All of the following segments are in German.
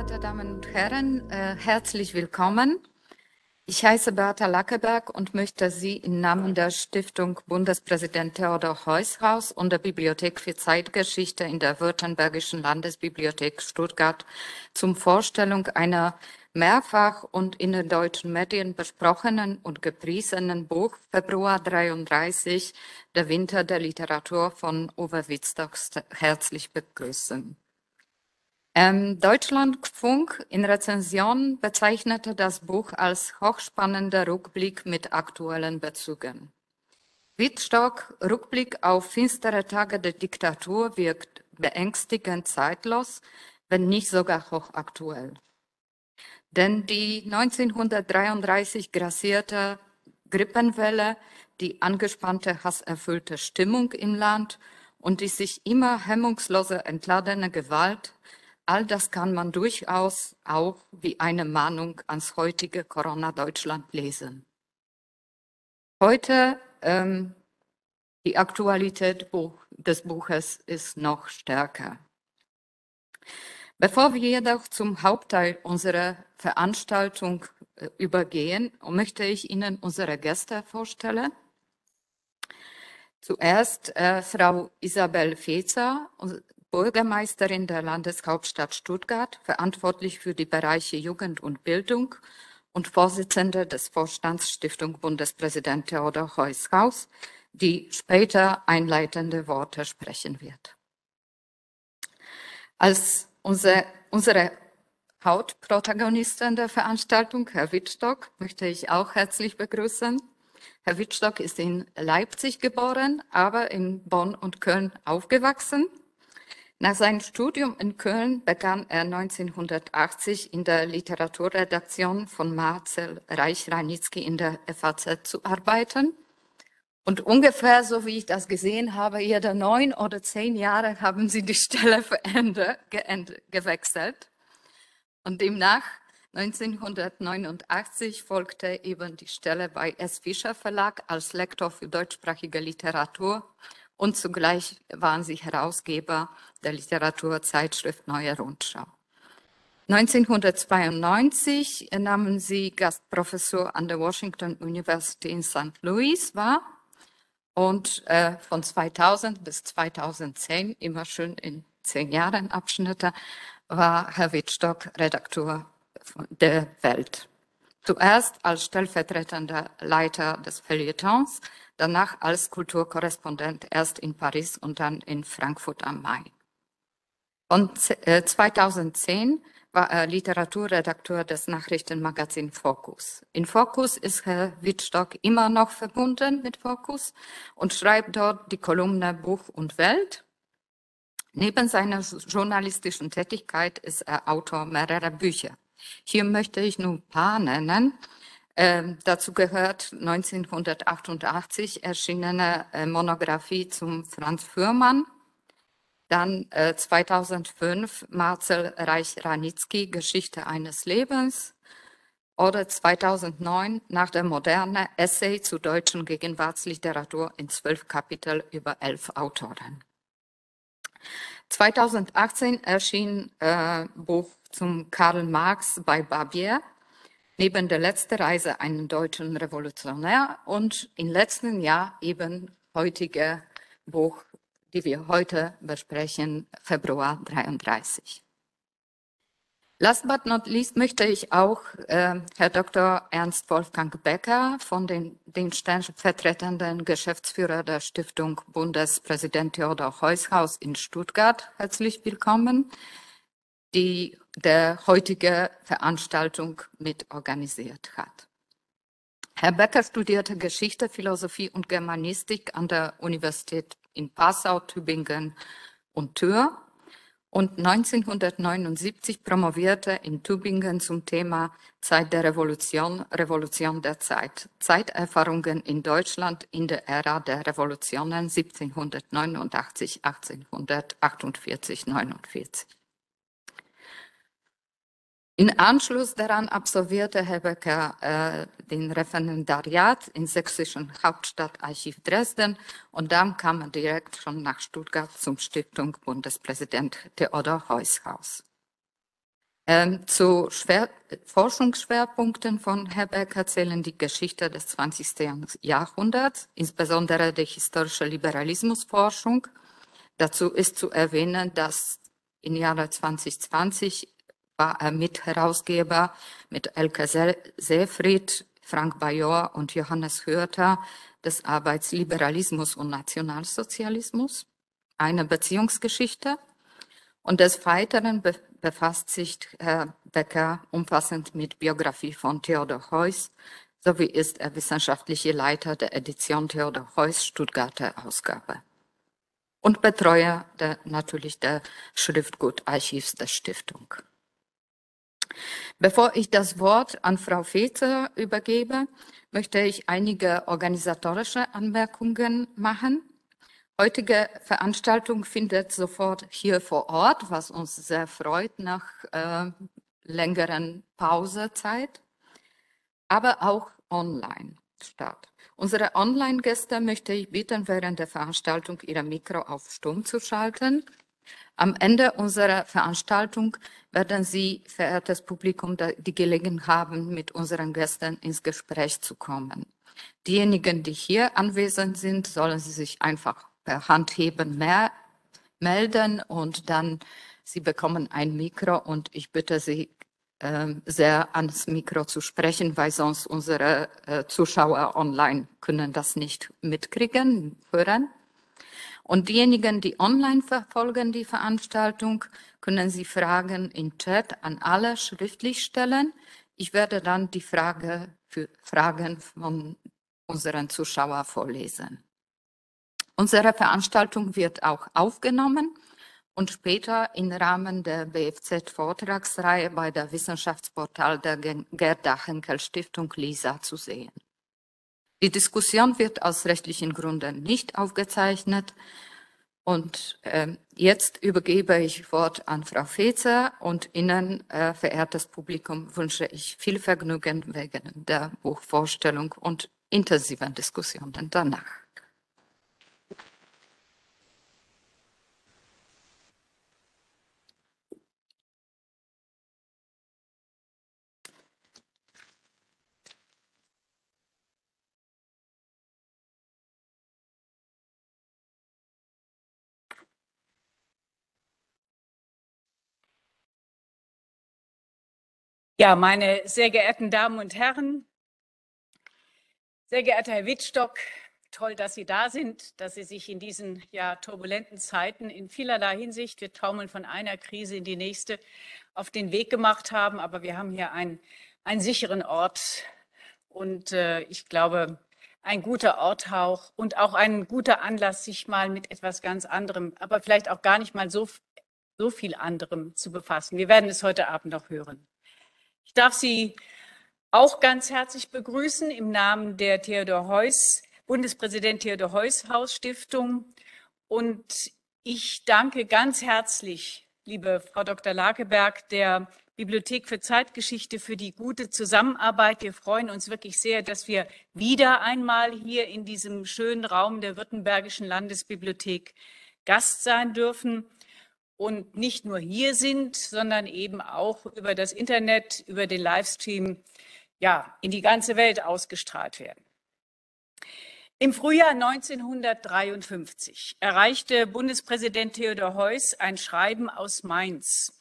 verehrte Damen und Herren, äh, herzlich willkommen. Ich heiße Bertha Lackeberg und möchte Sie im Namen der Stiftung Bundespräsident Theodor Heushaus und der Bibliothek für Zeitgeschichte in der Württembergischen Landesbibliothek Stuttgart zum Vorstellung einer mehrfach und in den deutschen Medien besprochenen und gepriesenen Buch Februar 33, Der Winter der Literatur von Uwe Wittstock herzlich begrüßen. Ähm, Deutschlandfunk in Rezension bezeichnete das Buch als hochspannender Rückblick mit aktuellen Bezügen. Wittstock Rückblick auf finstere Tage der Diktatur wirkt beängstigend zeitlos, wenn nicht sogar hochaktuell. Denn die 1933 grassierte Grippenwelle, die angespannte, hasserfüllte Stimmung im Land und die sich immer hemmungslose entladene Gewalt All das kann man durchaus auch wie eine Mahnung ans heutige Corona-Deutschland lesen. Heute ähm, die Aktualität des Buches ist noch stärker. Bevor wir jedoch zum Hauptteil unserer Veranstaltung äh, übergehen, möchte ich Ihnen unsere Gäste vorstellen. Zuerst äh, Frau Isabel Fezer, Bürgermeisterin der Landeshauptstadt Stuttgart, verantwortlich für die Bereiche Jugend und Bildung und Vorsitzende des Vorstands Stiftung Bundespräsident Theodor Heushaus, die später einleitende Worte sprechen wird. Als unsere, unsere Hauptprotagonistin der Veranstaltung, Herr Wittstock, möchte ich auch herzlich begrüßen. Herr Wittstock ist in Leipzig geboren, aber in Bonn und Köln aufgewachsen. Nach seinem Studium in Köln begann er 1980 in der Literaturredaktion von Marcel Reich-Ranitzky in der FAZ zu arbeiten. Und ungefähr so wie ich das gesehen habe, jede neun oder zehn Jahre haben sie die Stelle verändert, gewechselt. Und demnach 1989 folgte eben die Stelle bei S. Fischer Verlag als Lektor für deutschsprachige Literatur und zugleich waren sie Herausgeber der Literaturzeitschrift Neue Rundschau. 1992 nahmen sie Gastprofessor an der Washington University in St. Louis wahr und äh, von 2000 bis 2010, immer schön in zehn Jahren Abschnitte, war Herr Wittstock Redakteur der Welt. Zuerst als stellvertretender Leiter des Feuilletons, danach als Kulturkorrespondent erst in Paris und dann in Frankfurt am Main. Und 2010 äh, war er Literaturredakteur des Nachrichtenmagazins Focus. In Focus ist Herr Wittstock immer noch verbunden mit Focus und schreibt dort die Kolumne Buch und Welt. Neben seiner journalistischen Tätigkeit ist er Autor mehrerer Bücher. Hier möchte ich nur ein paar nennen. Ähm, dazu gehört 1988 erschienene äh, Monographie zum Franz Fürmann, dann äh, 2005 Marcel Reich-Ranitzky, Geschichte eines Lebens, oder 2009 nach der Moderne Essay zu deutschen Gegenwartsliteratur in zwölf Kapitel über elf Autoren. 2018 erschien äh, Buch zum Karl Marx bei Barbier, neben der letzten Reise einen deutschen Revolutionär und im letzten Jahr eben heutige Buch, die wir heute besprechen, Februar 33. Last but not least möchte ich auch äh, Herr Dr. Ernst Wolfgang Becker von den, den stellvertretenden Geschäftsführer der Stiftung Bundespräsident Theodor Heushaus in Stuttgart herzlich willkommen die der heutige Veranstaltung mit organisiert hat. Herr Becker studierte Geschichte, Philosophie und Germanistik an der Universität in Passau, Tübingen und Tür und 1979 promovierte in Tübingen zum Thema Zeit der Revolution, Revolution der Zeit, Zeiterfahrungen in Deutschland in der Ära der Revolutionen 1789, 1848, 49. In Anschluss daran absolvierte Herr Becker äh, den Referendariat im sächsischen Hauptstadtarchiv Dresden und dann kam er direkt schon nach Stuttgart zum Stiftung Bundespräsident Theodor Heushaus. Ähm, zu Schwer Forschungsschwerpunkten von Herr Becker zählen die Geschichte des 20. Jahrhunderts, insbesondere die historische Liberalismusforschung. Dazu ist zu erwähnen, dass im Jahre 2020 war er Mitherausgeber mit Elke Seefried, Frank Bajor und Johannes Hörter des Arbeitsliberalismus und Nationalsozialismus, eine Beziehungsgeschichte. Und des Weiteren befasst sich Herr Becker umfassend mit Biografie von Theodor Heuss, sowie ist er wissenschaftlicher Leiter der Edition Theodor Heuss Stuttgarter Ausgabe und Betreuer der, natürlich der Schriftgutarchivs der Stiftung. Bevor ich das Wort an Frau Fezer übergebe, möchte ich einige organisatorische Anmerkungen machen. Heutige Veranstaltung findet sofort hier vor Ort, was uns sehr freut nach äh, längeren Pausezeit, aber auch online statt. Unsere Online-Gäste möchte ich bitten, während der Veranstaltung ihre Mikro auf Stumm zu schalten. Am Ende unserer Veranstaltung werden Sie, verehrtes Publikum, die Gelegenheit haben, mit unseren Gästen ins Gespräch zu kommen. Diejenigen, die hier anwesend sind, sollen Sie sich einfach per Handheben mehr melden und dann Sie bekommen ein Mikro und ich bitte Sie äh, sehr ans Mikro zu sprechen, weil sonst unsere äh, Zuschauer online können das nicht mitkriegen, hören. Und diejenigen, die online verfolgen die Veranstaltung, können Sie Fragen im Chat an alle schriftlich stellen. Ich werde dann die Frage für Fragen von unseren Zuschauern vorlesen. Unsere Veranstaltung wird auch aufgenommen und später im Rahmen der BFZ-Vortragsreihe bei der Wissenschaftsportal der Gerda Henkel Stiftung LISA zu sehen. Die Diskussion wird aus rechtlichen Gründen nicht aufgezeichnet. Und äh, jetzt übergebe ich Wort an Frau Fezer und Ihnen, äh, verehrtes Publikum, wünsche ich viel Vergnügen wegen der Buchvorstellung und intensiven Diskussionen danach. Ja, meine sehr geehrten Damen und Herren, sehr geehrter Herr Wittstock, toll, dass Sie da sind, dass Sie sich in diesen ja, turbulenten Zeiten in vielerlei Hinsicht, wir taumeln von einer Krise in die nächste, auf den Weg gemacht haben. Aber wir haben hier einen, einen sicheren Ort und äh, ich glaube, ein guter Ort auch und auch ein guter Anlass, sich mal mit etwas ganz anderem, aber vielleicht auch gar nicht mal so, so viel anderem zu befassen. Wir werden es heute Abend noch hören. Ich darf Sie auch ganz herzlich begrüßen im Namen der Theodor Heuss, Bundespräsident Theodor Heuss Hausstiftung. Und ich danke ganz herzlich, liebe Frau Dr. Lakeberg, der Bibliothek für Zeitgeschichte für die gute Zusammenarbeit. Wir freuen uns wirklich sehr, dass wir wieder einmal hier in diesem schönen Raum der Württembergischen Landesbibliothek Gast sein dürfen und nicht nur hier sind, sondern eben auch über das Internet, über den Livestream ja, in die ganze Welt ausgestrahlt werden. Im Frühjahr 1953 erreichte Bundespräsident Theodor Heuss ein Schreiben aus Mainz,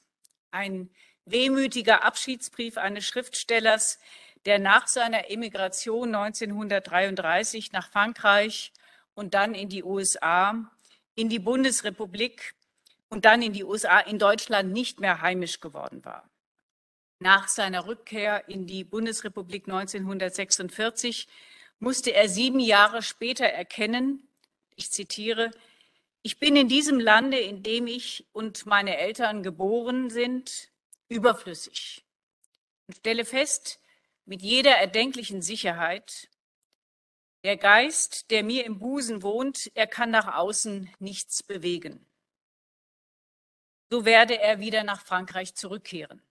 ein wehmütiger Abschiedsbrief eines Schriftstellers, der nach seiner Emigration 1933 nach Frankreich und dann in die USA, in die Bundesrepublik und dann in die USA, in Deutschland nicht mehr heimisch geworden war. Nach seiner Rückkehr in die Bundesrepublik 1946 musste er sieben Jahre später erkennen, ich zitiere, ich bin in diesem Lande, in dem ich und meine Eltern geboren sind, überflüssig und stelle fest, mit jeder erdenklichen Sicherheit, der Geist, der mir im Busen wohnt, er kann nach außen nichts bewegen so werde er wieder nach Frankreich zurückkehren.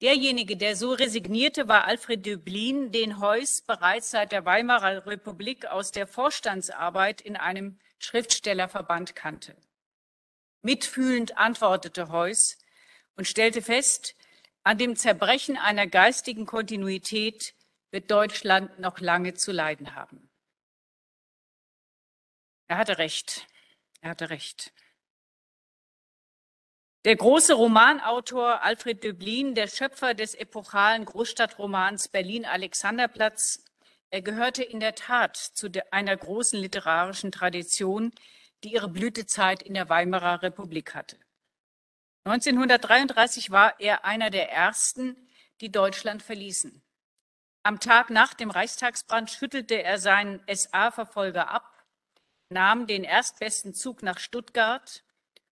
Derjenige, der so resignierte, war Alfred Döblin, den Heuss bereits seit der Weimarer Republik aus der Vorstandsarbeit in einem Schriftstellerverband kannte. Mitfühlend antwortete Heuss, und stellte fest, an dem Zerbrechen einer geistigen Kontinuität wird Deutschland noch lange zu leiden haben. Er hatte recht. Er hatte recht. Der große Romanautor Alfred Döblin, der Schöpfer des epochalen Großstadtromans Berlin-Alexanderplatz, er gehörte in der Tat zu einer großen literarischen Tradition, die ihre Blütezeit in der Weimarer Republik hatte. 1933 war er einer der ersten, die Deutschland verließen. Am Tag nach dem Reichstagsbrand schüttelte er seinen SA-Verfolger ab, nahm den erstbesten Zug nach Stuttgart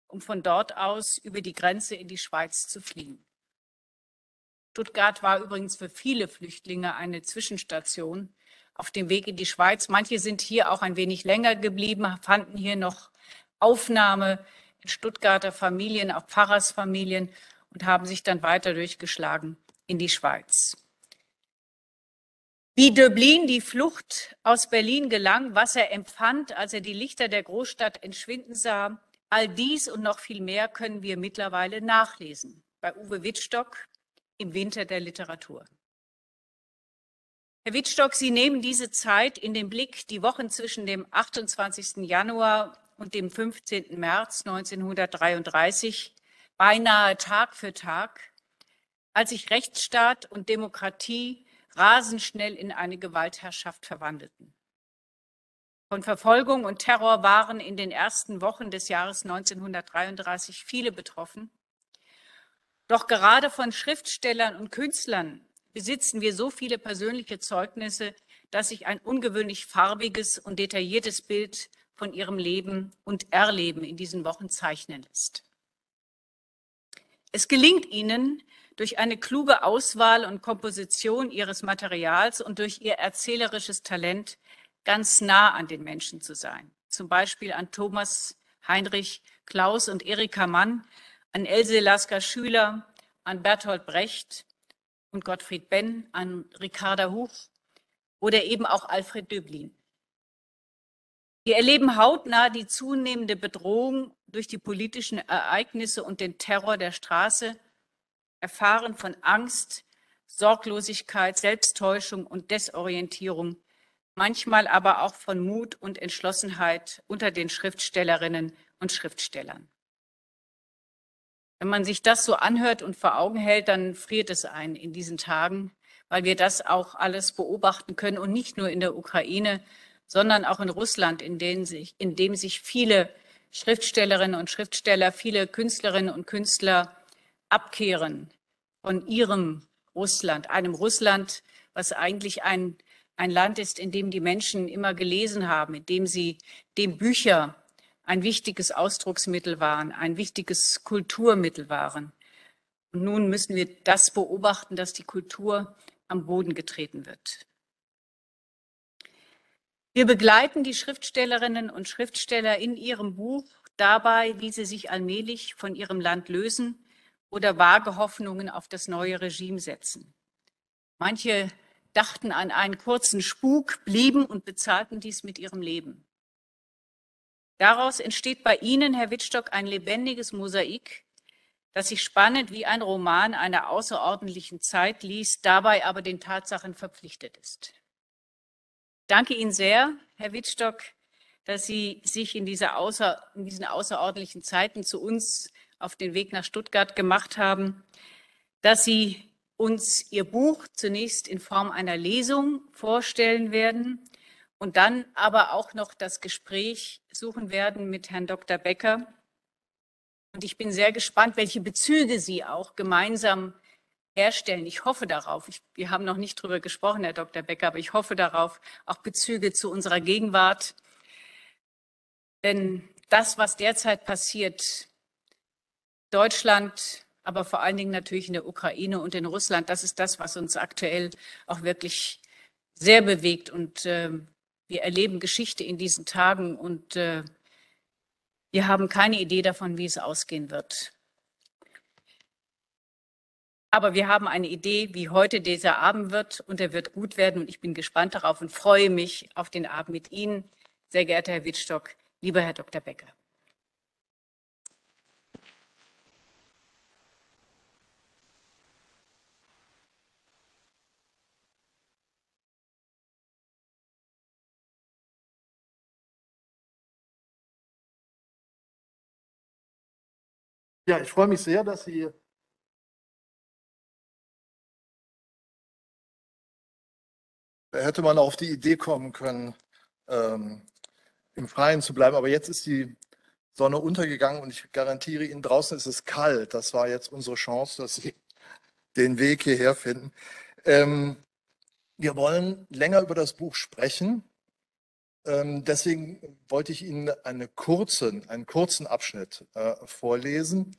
um von dort aus über die Grenze in die Schweiz zu fliehen. Stuttgart war übrigens für viele Flüchtlinge eine Zwischenstation auf dem Weg in die Schweiz. Manche sind hier auch ein wenig länger geblieben, fanden hier noch Aufnahme in Stuttgarter Familien, auch Pfarrersfamilien und haben sich dann weiter durchgeschlagen in die Schweiz. Wie Döblin die Flucht aus Berlin gelang, was er empfand, als er die Lichter der Großstadt entschwinden sah, All dies und noch viel mehr können wir mittlerweile nachlesen bei Uwe Wittstock im Winter der Literatur. Herr Wittstock, Sie nehmen diese Zeit in den Blick, die Wochen zwischen dem 28. Januar und dem 15. März 1933, beinahe Tag für Tag, als sich Rechtsstaat und Demokratie rasend schnell in eine Gewaltherrschaft verwandelten. Von Verfolgung und Terror waren in den ersten Wochen des Jahres 1933 viele betroffen. Doch gerade von Schriftstellern und Künstlern besitzen wir so viele persönliche Zeugnisse, dass sich ein ungewöhnlich farbiges und detailliertes Bild von ihrem Leben und Erleben in diesen Wochen zeichnen lässt. Es gelingt ihnen, durch eine kluge Auswahl und Komposition ihres Materials und durch ihr erzählerisches Talent ganz nah an den Menschen zu sein. Zum Beispiel an Thomas Heinrich Klaus und Erika Mann, an Else Lasker Schüler, an Bertolt Brecht und Gottfried Benn, an Ricarda Huch oder eben auch Alfred Döblin. Wir erleben hautnah die zunehmende Bedrohung durch die politischen Ereignisse und den Terror der Straße, erfahren von Angst, Sorglosigkeit, Selbsttäuschung und Desorientierung manchmal aber auch von Mut und Entschlossenheit unter den Schriftstellerinnen und Schriftstellern. Wenn man sich das so anhört und vor Augen hält, dann friert es ein in diesen Tagen, weil wir das auch alles beobachten können und nicht nur in der Ukraine, sondern auch in Russland, in, denen sich, in dem sich viele Schriftstellerinnen und Schriftsteller, viele Künstlerinnen und Künstler abkehren von ihrem Russland, einem Russland, was eigentlich ein ein Land ist, in dem die Menschen immer gelesen haben, in dem sie, dem Bücher ein wichtiges Ausdrucksmittel waren, ein wichtiges Kulturmittel waren. Und nun müssen wir das beobachten, dass die Kultur am Boden getreten wird. Wir begleiten die Schriftstellerinnen und Schriftsteller in ihrem Buch dabei, wie sie sich allmählich von ihrem Land lösen oder vage Hoffnungen auf das neue Regime setzen. Manche dachten an einen kurzen Spuk, blieben und bezahlten dies mit ihrem Leben. Daraus entsteht bei Ihnen, Herr Wittstock, ein lebendiges Mosaik, das sich spannend wie ein Roman einer außerordentlichen Zeit liest, dabei aber den Tatsachen verpflichtet ist. Danke Ihnen sehr, Herr Wittstock, dass Sie sich in, außer, in diesen außerordentlichen Zeiten zu uns auf den Weg nach Stuttgart gemacht haben, dass Sie uns Ihr Buch zunächst in Form einer Lesung vorstellen werden und dann aber auch noch das Gespräch suchen werden mit Herrn Dr. Becker. Und ich bin sehr gespannt, welche Bezüge Sie auch gemeinsam herstellen. Ich hoffe darauf. Ich, wir haben noch nicht darüber gesprochen, Herr Dr. Becker, aber ich hoffe darauf, auch Bezüge zu unserer Gegenwart. Denn das, was derzeit passiert, Deutschland aber vor allen Dingen natürlich in der Ukraine und in Russland. Das ist das, was uns aktuell auch wirklich sehr bewegt. Und äh, wir erleben Geschichte in diesen Tagen und äh, wir haben keine Idee davon, wie es ausgehen wird. Aber wir haben eine Idee, wie heute dieser Abend wird und er wird gut werden und ich bin gespannt darauf und freue mich auf den Abend mit Ihnen, sehr geehrter Herr Wittstock, lieber Herr Dr. Becker. Ja, ich freue mich sehr, dass Sie Da hätte man auf die Idee kommen können, ähm, im Freien zu bleiben. Aber jetzt ist die Sonne untergegangen und ich garantiere Ihnen, draußen ist es kalt. Das war jetzt unsere Chance, dass Sie den Weg hierher finden. Ähm, wir wollen länger über das Buch sprechen. Ähm, deswegen wollte ich Ihnen eine kurzen, einen kurzen Abschnitt äh, vorlesen.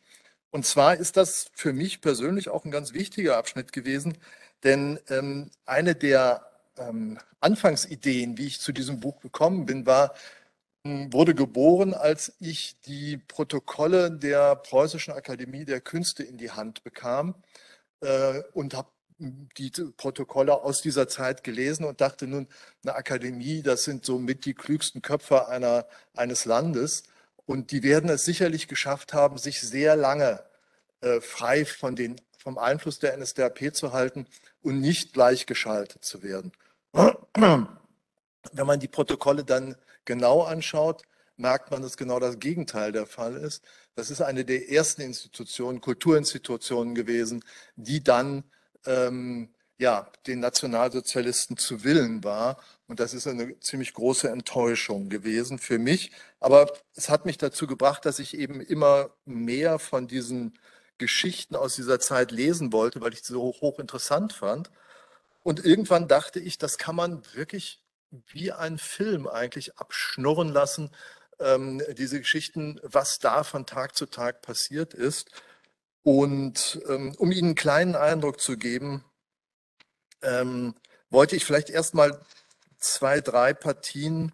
Und zwar ist das für mich persönlich auch ein ganz wichtiger Abschnitt gewesen, denn ähm, eine der ähm, Anfangsideen, wie ich zu diesem Buch gekommen bin, war, hm, wurde geboren, als ich die Protokolle der Preußischen Akademie der Künste in die Hand bekam äh, und habe die Protokolle aus dieser Zeit gelesen und dachte nun, eine Akademie, das sind so mit die klügsten Köpfe einer, eines Landes und die werden es sicherlich geschafft haben, sich sehr lange äh, frei von den, vom Einfluss der NSDAP zu halten und nicht gleichgeschaltet zu werden. Wenn man die Protokolle dann genau anschaut, merkt man, dass genau das Gegenteil der Fall ist. Das ist eine der ersten Institutionen, Kulturinstitutionen gewesen, die dann ähm, ja, den Nationalsozialisten zu Willen war. Und das ist eine ziemlich große Enttäuschung gewesen für mich. Aber es hat mich dazu gebracht, dass ich eben immer mehr von diesen Geschichten aus dieser Zeit lesen wollte, weil ich sie so hochinteressant fand. Und irgendwann dachte ich, das kann man wirklich wie ein Film eigentlich abschnurren lassen, ähm, diese Geschichten, was da von Tag zu Tag passiert ist. Und ähm, um Ihnen einen kleinen Eindruck zu geben, ähm, wollte ich vielleicht erstmal zwei, drei Partien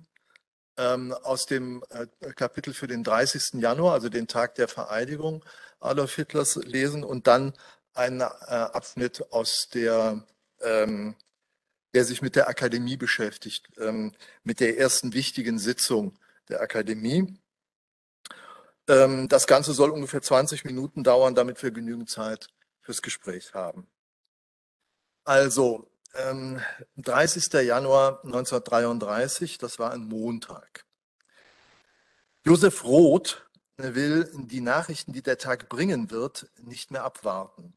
ähm, aus dem äh, Kapitel für den 30. Januar, also den Tag der Vereidigung Adolf Hitlers, lesen und dann einen äh, Abschnitt aus der ähm, der sich mit der Akademie beschäftigt, ähm, mit der ersten wichtigen Sitzung der Akademie. Ähm, das Ganze soll ungefähr 20 Minuten dauern, damit wir genügend Zeit fürs Gespräch haben. Also, ähm, 30. Januar 1933, das war ein Montag. Josef Roth will die Nachrichten, die der Tag bringen wird, nicht mehr abwarten.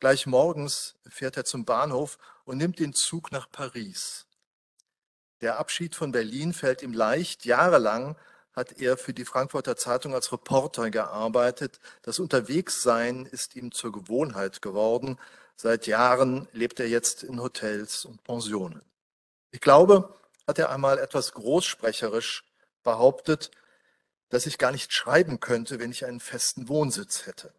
Gleich morgens fährt er zum Bahnhof und nimmt den Zug nach Paris. Der Abschied von Berlin fällt ihm leicht. Jahrelang hat er für die Frankfurter Zeitung als Reporter gearbeitet. Das Unterwegssein ist ihm zur Gewohnheit geworden. Seit Jahren lebt er jetzt in Hotels und Pensionen. Ich glaube, hat er einmal etwas großsprecherisch behauptet, dass ich gar nicht schreiben könnte, wenn ich einen festen Wohnsitz hätte.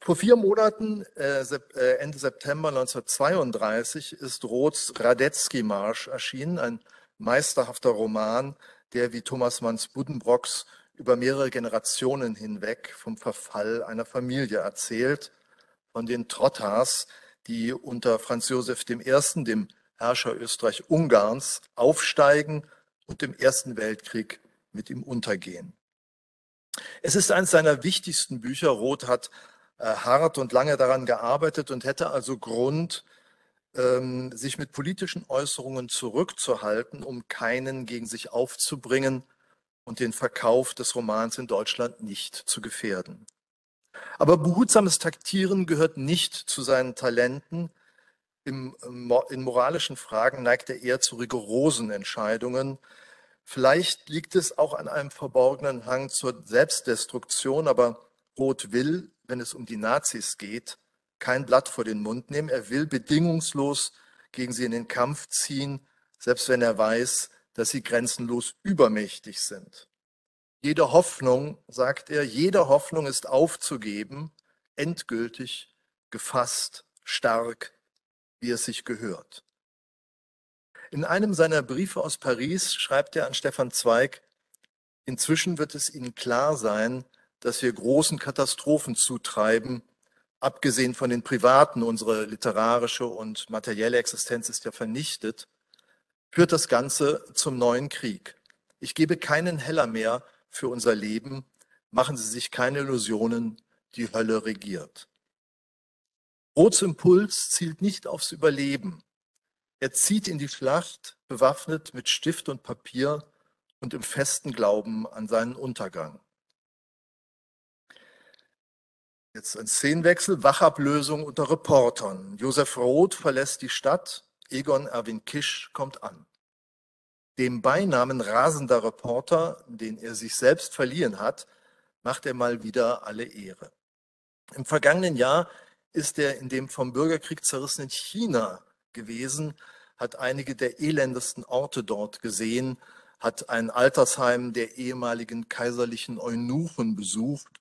Vor vier Monaten, äh, äh Ende September 1932, ist Roths Radetzky-Marsch erschienen, ein meisterhafter Roman, der wie Thomas Manns Buddenbrocks über mehrere Generationen hinweg vom Verfall einer Familie erzählt, von den Trottas, die unter Franz Josef I., dem Herrscher Österreich-Ungarns, aufsteigen und im Ersten Weltkrieg mit ihm untergehen. Es ist eines seiner wichtigsten Bücher. Roth hat äh, hart und lange daran gearbeitet und hätte also Grund, ähm, sich mit politischen Äußerungen zurückzuhalten, um keinen gegen sich aufzubringen und den Verkauf des Romans in Deutschland nicht zu gefährden. Aber behutsames Taktieren gehört nicht zu seinen Talenten. Im, in moralischen Fragen neigt er eher zu rigorosen Entscheidungen. Vielleicht liegt es auch an einem verborgenen Hang zur Selbstdestruktion, aber Roth will, wenn es um die Nazis geht, kein Blatt vor den Mund nehmen. Er will bedingungslos gegen sie in den Kampf ziehen, selbst wenn er weiß, dass sie grenzenlos übermächtig sind. Jede Hoffnung, sagt er, jede Hoffnung ist aufzugeben, endgültig, gefasst, stark, wie es sich gehört. In einem seiner Briefe aus Paris schreibt er an Stefan Zweig, inzwischen wird es Ihnen klar sein, dass wir großen Katastrophen zutreiben, abgesehen von den privaten, unsere literarische und materielle Existenz ist ja vernichtet, führt das Ganze zum neuen Krieg. Ich gebe keinen Heller mehr für unser Leben, machen Sie sich keine Illusionen, die Hölle regiert. Roths Impuls zielt nicht aufs Überleben. Er zieht in die Schlacht, bewaffnet mit Stift und Papier und im festen Glauben an seinen Untergang. Jetzt ein Szenenwechsel, Wachablösung unter Reportern. Josef Roth verlässt die Stadt, Egon Erwin Kisch kommt an. Dem Beinamen rasender Reporter, den er sich selbst verliehen hat, macht er mal wieder alle Ehre. Im vergangenen Jahr ist er in dem vom Bürgerkrieg zerrissenen China gewesen, hat einige der elendesten Orte dort gesehen, hat ein Altersheim der ehemaligen kaiserlichen Eunuchen besucht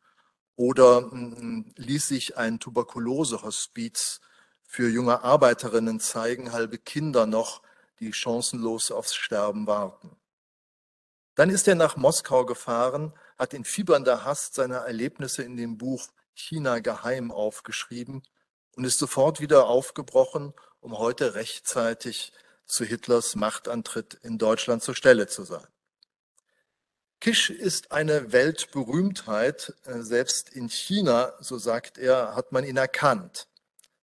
oder mm, ließ sich ein Tuberkulosehospiz für junge Arbeiterinnen zeigen, halbe Kinder noch, die chancenlos aufs Sterben warten. Dann ist er nach Moskau gefahren, hat in fiebernder Hast seine Erlebnisse in dem Buch China geheim aufgeschrieben und ist sofort wieder aufgebrochen, um heute rechtzeitig zu Hitlers Machtantritt in Deutschland zur Stelle zu sein. Kisch ist eine Weltberühmtheit. Äh, selbst in China, so sagt er, hat man ihn erkannt,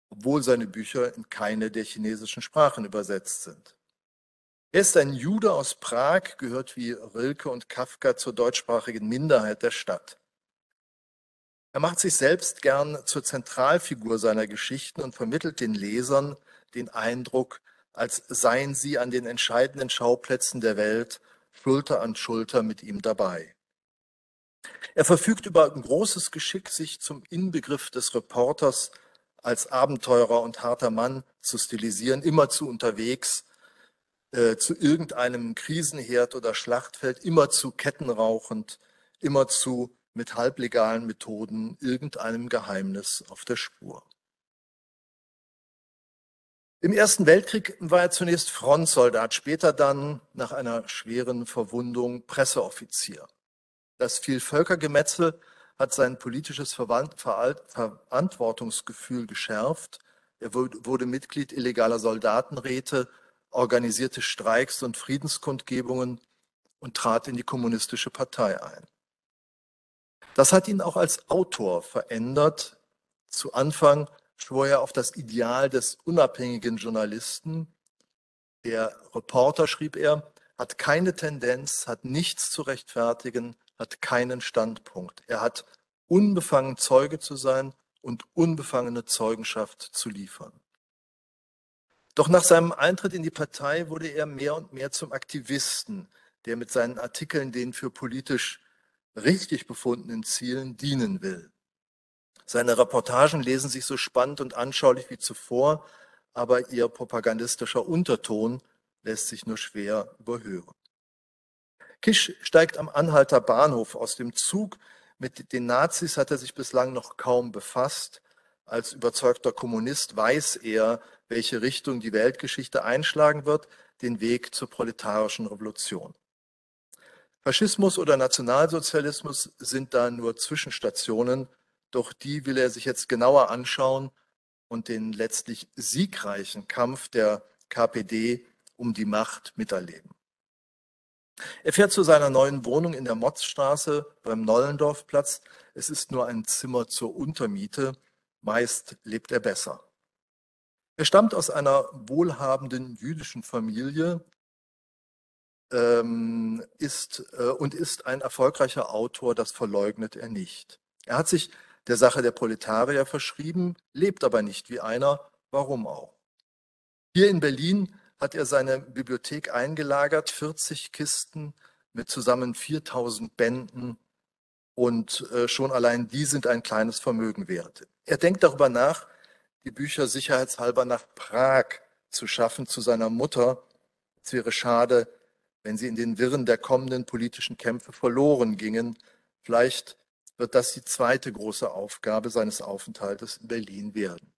obwohl seine Bücher in keine der chinesischen Sprachen übersetzt sind. Er ist ein Jude aus Prag, gehört wie Rilke und Kafka zur deutschsprachigen Minderheit der Stadt. Er macht sich selbst gern zur Zentralfigur seiner Geschichten und vermittelt den Lesern den Eindruck, als seien sie an den entscheidenden Schauplätzen der Welt Schulter an Schulter mit ihm dabei. Er verfügt über ein großes Geschick, sich zum Inbegriff des Reporters als Abenteurer und harter Mann zu stilisieren, immerzu unterwegs, äh, zu irgendeinem Krisenherd oder Schlachtfeld, immerzu kettenrauchend, immerzu mit halblegalen Methoden irgendeinem Geheimnis auf der Spur. Im Ersten Weltkrieg war er zunächst Frontsoldat, später dann nach einer schweren Verwundung Presseoffizier. Das Vielvölkergemetzel hat sein politisches Verantwortungsgefühl geschärft. Er wurde Mitglied illegaler Soldatenräte, organisierte Streiks und Friedenskundgebungen und trat in die kommunistische Partei ein. Das hat ihn auch als Autor verändert. Zu Anfang schwor er auf das Ideal des unabhängigen Journalisten. Der Reporter, schrieb er, hat keine Tendenz, hat nichts zu rechtfertigen, hat keinen Standpunkt. Er hat unbefangen Zeuge zu sein und unbefangene Zeugenschaft zu liefern. Doch nach seinem Eintritt in die Partei wurde er mehr und mehr zum Aktivisten, der mit seinen Artikeln den für politisch richtig befundenen Zielen dienen will. Seine Reportagen lesen sich so spannend und anschaulich wie zuvor, aber ihr propagandistischer Unterton lässt sich nur schwer überhören. Kisch steigt am Anhalter Bahnhof aus dem Zug. Mit den Nazis hat er sich bislang noch kaum befasst. Als überzeugter Kommunist weiß er, welche Richtung die Weltgeschichte einschlagen wird, den Weg zur proletarischen Revolution. Faschismus oder Nationalsozialismus sind da nur Zwischenstationen, doch die will er sich jetzt genauer anschauen und den letztlich siegreichen Kampf der KPD um die Macht miterleben. Er fährt zu seiner neuen Wohnung in der Motzstraße beim Nollendorfplatz. Es ist nur ein Zimmer zur Untermiete. Meist lebt er besser. Er stammt aus einer wohlhabenden jüdischen Familie, ähm, ist äh, und ist ein erfolgreicher Autor, das verleugnet er nicht. Er hat sich der Sache der Proletarier verschrieben, lebt aber nicht wie einer, warum auch. Hier in Berlin hat er seine Bibliothek eingelagert, 40 Kisten mit zusammen 4000 Bänden und äh, schon allein die sind ein kleines Vermögen wert. Er denkt darüber nach, die Bücher sicherheitshalber nach Prag zu schaffen, zu seiner Mutter. Es wäre schade, wenn sie in den Wirren der kommenden politischen Kämpfe verloren gingen. Vielleicht wird das die zweite große Aufgabe seines Aufenthaltes in Berlin werden.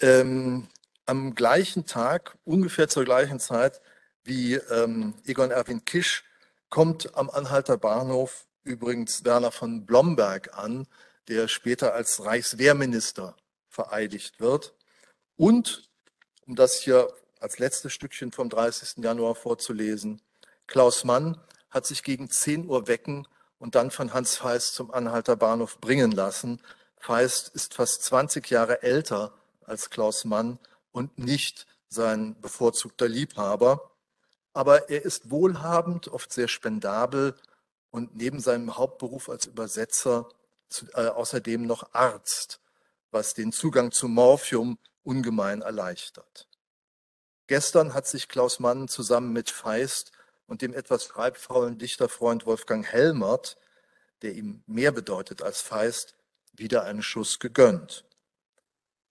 Ähm, am gleichen Tag, ungefähr zur gleichen Zeit wie ähm, Egon Erwin Kisch, kommt am Anhalter Bahnhof übrigens Werner von Blomberg an, der später als Reichswehrminister vereidigt wird. Und, um das hier als letztes Stückchen vom 30. Januar vorzulesen. Klaus Mann hat sich gegen 10 Uhr wecken und dann von Hans Feist zum Anhalter Bahnhof bringen lassen. Feist ist fast 20 Jahre älter als Klaus Mann und nicht sein bevorzugter Liebhaber. Aber er ist wohlhabend, oft sehr spendabel und neben seinem Hauptberuf als Übersetzer äh, außerdem noch Arzt, was den Zugang zu Morphium ungemein erleichtert. Gestern hat sich Klaus Mann zusammen mit Feist und dem etwas schreibfaulen Dichterfreund Wolfgang Helmert, der ihm mehr bedeutet als Feist, wieder einen Schuss gegönnt.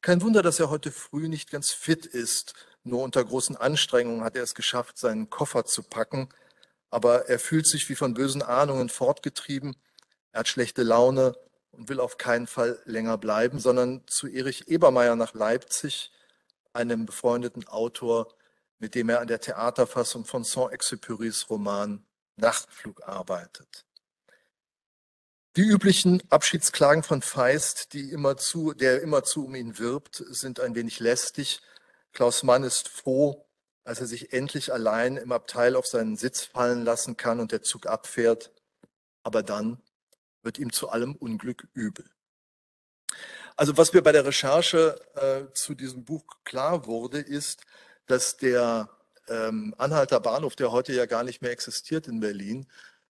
Kein Wunder, dass er heute früh nicht ganz fit ist. Nur unter großen Anstrengungen hat er es geschafft, seinen Koffer zu packen. Aber er fühlt sich wie von bösen Ahnungen fortgetrieben. Er hat schlechte Laune und will auf keinen Fall länger bleiben, sondern zu Erich Ebermeier nach Leipzig, einem befreundeten Autor, mit dem er an der Theaterfassung von Saint-Exupérys Roman Nachtflug arbeitet. Die üblichen Abschiedsklagen von Feist, die immerzu, der immerzu um ihn wirbt, sind ein wenig lästig. Klaus Mann ist froh, als er sich endlich allein im Abteil auf seinen Sitz fallen lassen kann und der Zug abfährt. Aber dann wird ihm zu allem Unglück übel. Also was mir bei der Recherche äh, zu diesem Buch klar wurde, ist, dass der ähm, Anhalter Bahnhof, der heute ja gar nicht mehr existiert in Berlin,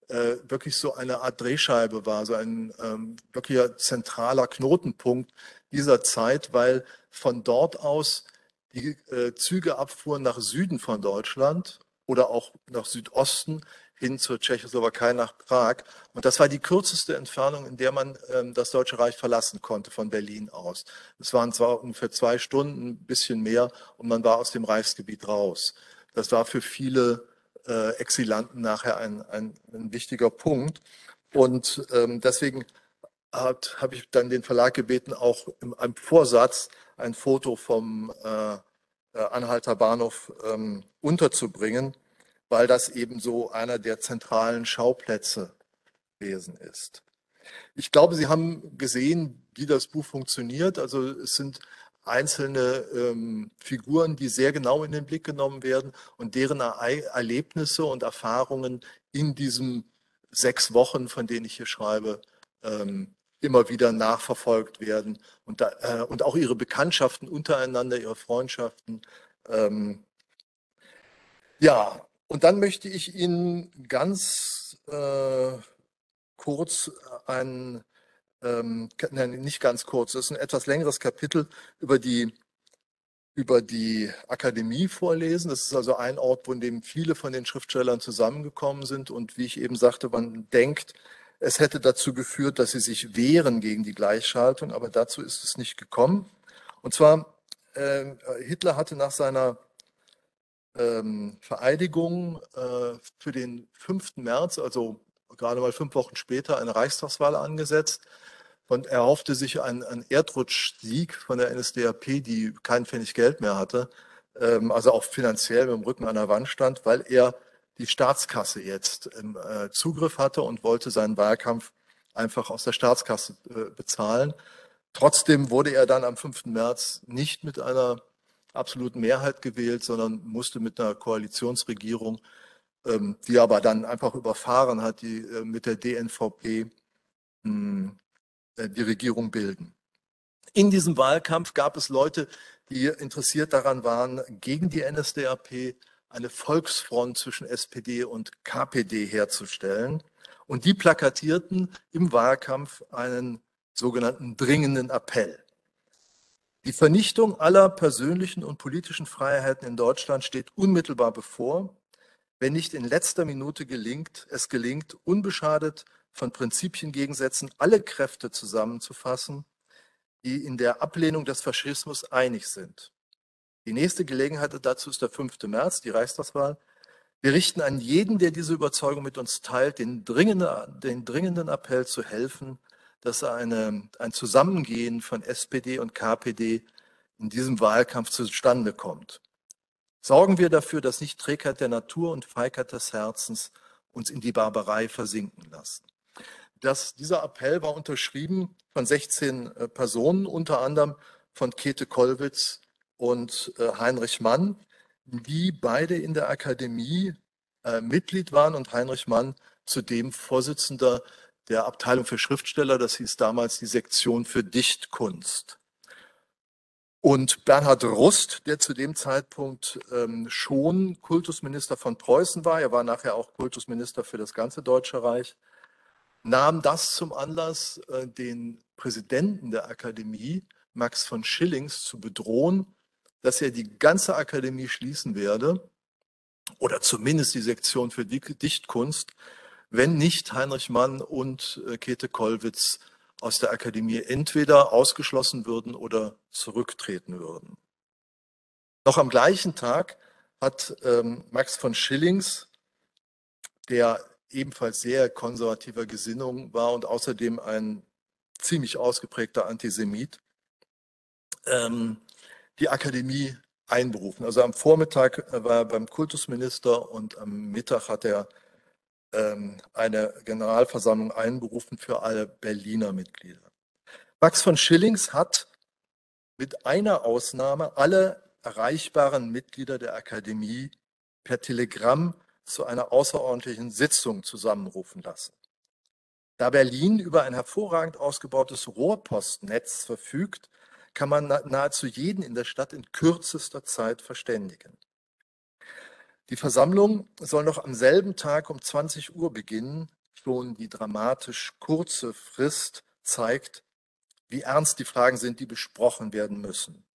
äh, wirklich so eine Art Drehscheibe war, so ein ähm, wirklicher zentraler Knotenpunkt dieser Zeit, weil von dort aus die äh, Züge abfuhren nach Süden von Deutschland oder auch nach Südosten hin zur Tschechoslowakei nach Prag. Und das war die kürzeste Entfernung, in der man ähm, das Deutsche Reich verlassen konnte von Berlin aus. Es waren zwar ungefähr zwei Stunden, ein bisschen mehr, und man war aus dem Reichsgebiet raus. Das war für viele äh, Exilanten nachher ein, ein, ein, wichtiger Punkt. Und ähm, deswegen habe ich dann den Verlag gebeten, auch im, im Vorsatz ein Foto vom äh, äh, Anhalter Bahnhof ähm, unterzubringen, weil das eben so einer der zentralen Schauplätze gewesen ist. Ich glaube, Sie haben gesehen, wie das Buch funktioniert. Also es sind einzelne ähm, Figuren, die sehr genau in den Blick genommen werden und deren Erlebnisse und Erfahrungen in diesen sechs Wochen, von denen ich hier schreibe, ähm, immer wieder nachverfolgt werden und, da, äh, und auch ihre Bekanntschaften untereinander, ihre Freundschaften. Ähm, ja, und dann möchte ich Ihnen ganz äh, kurz einen ähm, nein, nicht ganz kurz, das ist ein etwas längeres Kapitel über die, über die Akademie vorlesen. Das ist also ein Ort, wo in dem viele von den Schriftstellern zusammengekommen sind und wie ich eben sagte, man denkt, es hätte dazu geführt, dass sie sich wehren gegen die Gleichschaltung, aber dazu ist es nicht gekommen. Und zwar, äh, Hitler hatte nach seiner ähm, Vereidigung äh, für den 5. März, also gerade mal fünf Wochen später, eine Reichstagswahl angesetzt und er hoffte sich einen, einen Erdrutschsieg von der NSDAP, die keinen Pfennig Geld mehr hatte, ähm, also auch finanziell mit dem Rücken an der Wand stand, weil er die Staatskasse jetzt im äh, Zugriff hatte und wollte seinen Wahlkampf einfach aus der Staatskasse äh, bezahlen. Trotzdem wurde er dann am 5. März nicht mit einer absoluten Mehrheit gewählt, sondern musste mit einer Koalitionsregierung, ähm, die aber dann einfach überfahren hat, die äh, mit der DNVP hm, äh, die Regierung bilden. In diesem Wahlkampf gab es Leute, die interessiert daran waren, gegen die NSDAP eine Volksfront zwischen SPD und KPD herzustellen. Und die plakatierten im Wahlkampf einen sogenannten dringenden Appell. Die Vernichtung aller persönlichen und politischen Freiheiten in Deutschland steht unmittelbar bevor, wenn nicht in letzter Minute gelingt, es gelingt, unbeschadet von Prinzipiengegensätzen alle Kräfte zusammenzufassen, die in der Ablehnung des Faschismus einig sind. Die nächste Gelegenheit dazu ist der 5. März, die Reichstagswahl. Wir richten an jeden, der diese Überzeugung mit uns teilt, den dringenden, den dringenden Appell zu helfen, dass eine, ein Zusammengehen von SPD und KPD in diesem Wahlkampf zustande kommt. Sorgen wir dafür, dass nicht Trägheit der Natur und Feigheit des Herzens uns in die Barbarei versinken lassen dass dieser Appell war unterschrieben von 16 äh, Personen, unter anderem von Käthe Kollwitz und äh, Heinrich Mann, die beide in der Akademie äh, Mitglied waren und Heinrich Mann zudem Vorsitzender der Abteilung für Schriftsteller, das hieß damals die Sektion für Dichtkunst. Und Bernhard Rust, der zu dem Zeitpunkt ähm, schon Kultusminister von Preußen war, er war nachher auch Kultusminister für das ganze Deutsche Reich, nahm das zum Anlass, äh, den Präsidenten der Akademie, Max von Schillings, zu bedrohen, dass er die ganze Akademie schließen werde oder zumindest die Sektion für Dichtkunst, wenn nicht Heinrich Mann und äh, Käthe Kollwitz aus der Akademie entweder ausgeschlossen würden oder zurücktreten würden. Noch am gleichen Tag hat ähm, Max von Schillings, der ebenfalls sehr konservativer Gesinnung war und außerdem ein ziemlich ausgeprägter Antisemit, ähm, die Akademie einberufen. Also am Vormittag war er beim Kultusminister und am Mittag hat er eine Generalversammlung einberufen für alle Berliner Mitglieder. Max von Schillings hat mit einer Ausnahme alle erreichbaren Mitglieder der Akademie per Telegramm zu einer außerordentlichen Sitzung zusammenrufen lassen. Da Berlin über ein hervorragend ausgebautes Rohrpostnetz verfügt, kann man nahezu jeden in der Stadt in kürzester Zeit verständigen. Die Versammlung soll noch am selben Tag um 20 Uhr beginnen. Schon die dramatisch kurze Frist zeigt, wie ernst die Fragen sind, die besprochen werden müssen.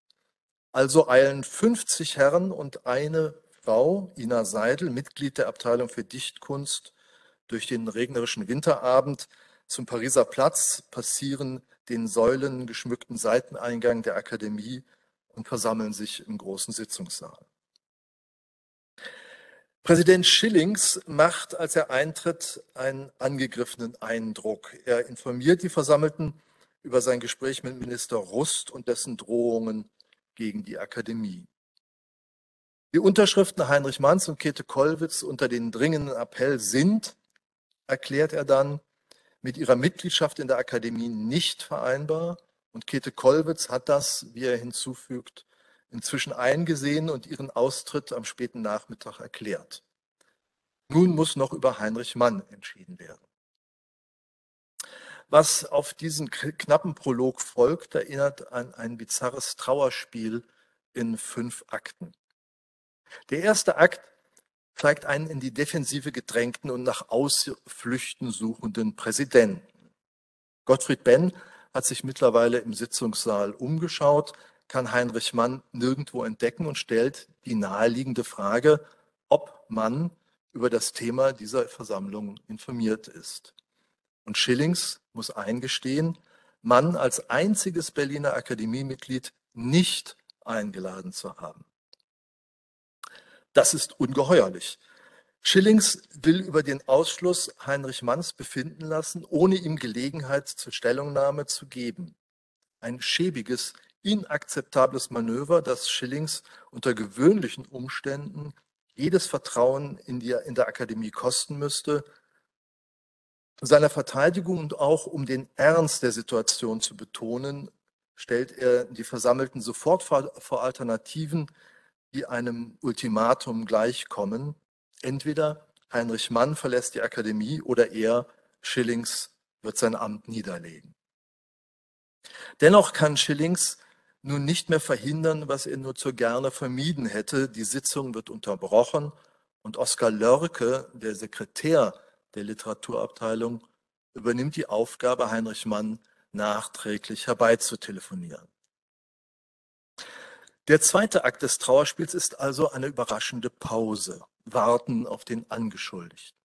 Also eilen 50 Herren und eine Frau, Ina Seidel, Mitglied der Abteilung für Dichtkunst, durch den regnerischen Winterabend zum Pariser Platz, passieren den säulengeschmückten Seiteneingang der Akademie und versammeln sich im großen Sitzungssaal. Präsident Schillings macht, als er eintritt, einen angegriffenen Eindruck. Er informiert die Versammelten über sein Gespräch mit Minister Rust und dessen Drohungen gegen die Akademie. Die Unterschriften Heinrich Manns und Käthe Kollwitz unter den dringenden Appell sind, erklärt er dann, mit ihrer Mitgliedschaft in der Akademie nicht vereinbar. Und Käthe Kollwitz hat das, wie er hinzufügt, inzwischen eingesehen und ihren Austritt am späten Nachmittag erklärt. Nun muss noch über Heinrich Mann entschieden werden. Was auf diesen knappen Prolog folgt, erinnert an ein bizarres Trauerspiel in fünf Akten. Der erste Akt zeigt einen in die Defensive gedrängten und nach Ausflüchten suchenden Präsidenten. Gottfried Benn hat sich mittlerweile im Sitzungssaal umgeschaut, kann Heinrich Mann nirgendwo entdecken und stellt die naheliegende Frage, ob Mann über das Thema dieser Versammlung informiert ist. Und Schillings muss eingestehen, Mann als einziges Berliner Akademiemitglied nicht eingeladen zu haben. Das ist ungeheuerlich. Schillings will über den Ausschluss Heinrich Manns befinden lassen, ohne ihm Gelegenheit zur Stellungnahme zu geben. Ein schäbiges, inakzeptables Manöver, das Schillings unter gewöhnlichen Umständen jedes Vertrauen in, die, in der Akademie kosten müsste. Seiner Verteidigung und auch um den Ernst der Situation zu betonen, stellt er die Versammelten sofort vor, vor Alternativen, die einem Ultimatum gleichkommen. Entweder Heinrich Mann verlässt die Akademie oder er, Schillings, wird sein Amt niederlegen. Dennoch kann Schillings nun nicht mehr verhindern, was er nur zu gerne vermieden hätte. Die Sitzung wird unterbrochen und Oskar Lörke, der Sekretär der Literaturabteilung, übernimmt die Aufgabe, Heinrich Mann nachträglich herbeizutelefonieren. Der zweite Akt des Trauerspiels ist also eine überraschende Pause, Warten auf den Angeschuldigten.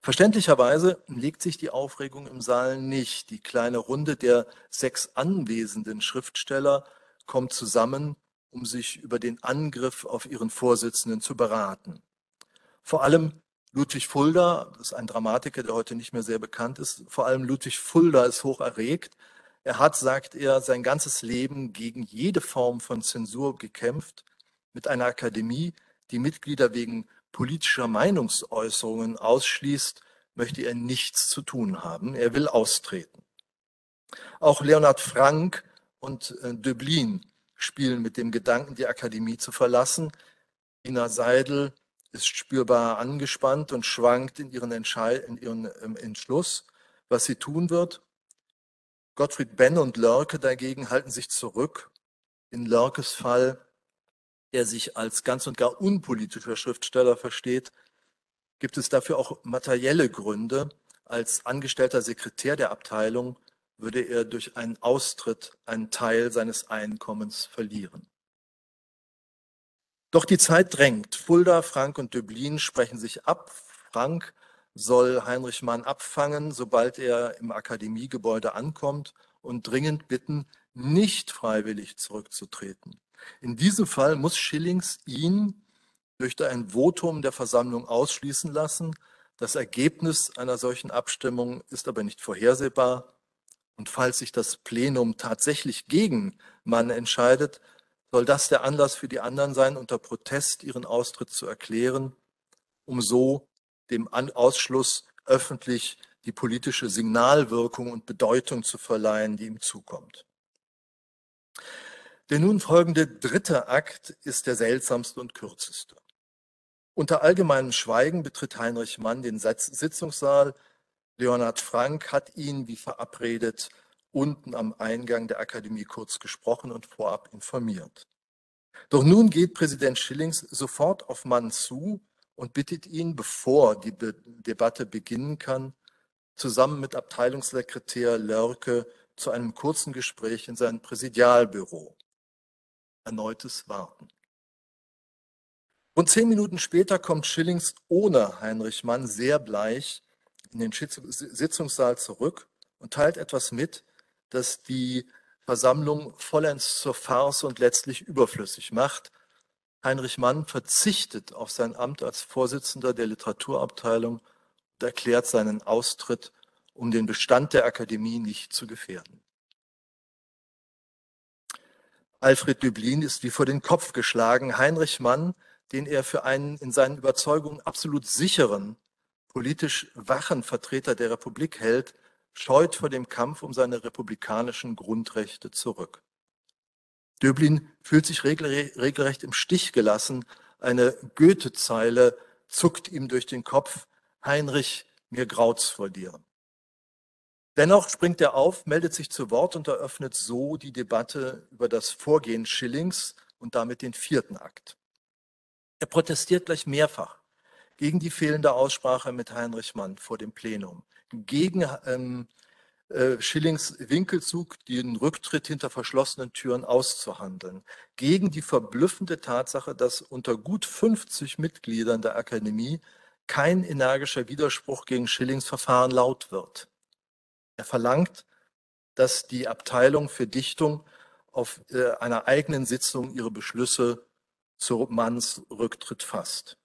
Verständlicherweise legt sich die Aufregung im Saal nicht. Die kleine Runde der sechs anwesenden Schriftsteller kommt zusammen, um sich über den Angriff auf ihren Vorsitzenden zu beraten. Vor allem Ludwig Fulda, das ist ein Dramatiker, der heute nicht mehr sehr bekannt ist, vor allem Ludwig Fulda ist hoch erregt, er hat, sagt er, sein ganzes Leben gegen jede Form von Zensur gekämpft, mit einer Akademie, die Mitglieder wegen politischer Meinungsäußerungen ausschließt, möchte er nichts zu tun haben. Er will austreten. Auch Leonhard Frank und äh, Döblin spielen mit dem Gedanken, die Akademie zu verlassen. Ina Seidel ist spürbar angespannt und schwankt in ihren, Entscheid in ihren ähm, Entschluss, was sie tun wird. Gottfried Benn und Lörke dagegen halten sich zurück. In Lörkes Fall, der sich als ganz und gar unpolitischer Schriftsteller versteht, gibt es dafür auch materielle Gründe. als angestellter Sekretär der Abteilung würde er durch einen Austritt einen Teil seines Einkommens verlieren. Doch die Zeit drängt. Fulda, Frank und Döblin sprechen sich ab. Frank soll Heinrich Mann abfangen, sobald er im Akademiegebäude ankommt und dringend bitten, nicht freiwillig zurückzutreten. In diesem Fall muss Schillings ihn durch ein Votum der Versammlung ausschließen lassen. Das Ergebnis einer solchen Abstimmung ist aber nicht vorhersehbar. Und falls sich das Plenum tatsächlich gegen Mann entscheidet, soll das der Anlass für die anderen sein, unter Protest ihren Austritt zu erklären, um so dem Ausschluss öffentlich die politische Signalwirkung und Bedeutung zu verleihen, die ihm zukommt. Der nun folgende dritte Akt ist der seltsamste und kürzeste. Unter allgemeinem Schweigen betritt Heinrich Mann den Sitzungssaal. Leonhard Frank hat ihn, wie verabredet, unten am Eingang der Akademie kurz gesprochen und vorab informiert. Doch nun geht Präsident Schillings sofort auf Mann zu und bittet ihn, bevor die Be Debatte beginnen kann, zusammen mit Abteilungssekretär Lörke zu einem kurzen Gespräch in sein Präsidialbüro. Erneutes Warten. Rund zehn Minuten später kommt Schillings ohne Heinrich Mann sehr bleich in den Sitzungssaal zurück und teilt etwas mit, das die Versammlung vollends zur Farce und letztlich überflüssig macht. Heinrich Mann verzichtet auf sein Amt als Vorsitzender der Literaturabteilung und erklärt seinen Austritt, um den Bestand der Akademie nicht zu gefährden. Alfred Döblin ist wie vor den Kopf geschlagen. Heinrich Mann, den er für einen in seinen Überzeugungen absolut sicheren, politisch wachen Vertreter der Republik hält, scheut vor dem Kampf um seine republikanischen Grundrechte zurück. Döblin fühlt sich regelrecht im Stich gelassen. Eine Goethe-Zeile zuckt ihm durch den Kopf. Heinrich, mir graut's vor dir. Dennoch springt er auf, meldet sich zu Wort und eröffnet so die Debatte über das Vorgehen Schillings und damit den vierten Akt. Er protestiert gleich mehrfach gegen die fehlende Aussprache mit Heinrich Mann vor dem Plenum, gegen ähm, äh, Schillings Winkelzug, den Rücktritt hinter verschlossenen Türen auszuhandeln, gegen die verblüffende Tatsache, dass unter gut 50 Mitgliedern der Akademie kein energischer Widerspruch gegen Schillings Verfahren laut wird. Er verlangt, dass die Abteilung für Dichtung auf äh, einer eigenen Sitzung ihre Beschlüsse zu Manns Rücktritt fasst.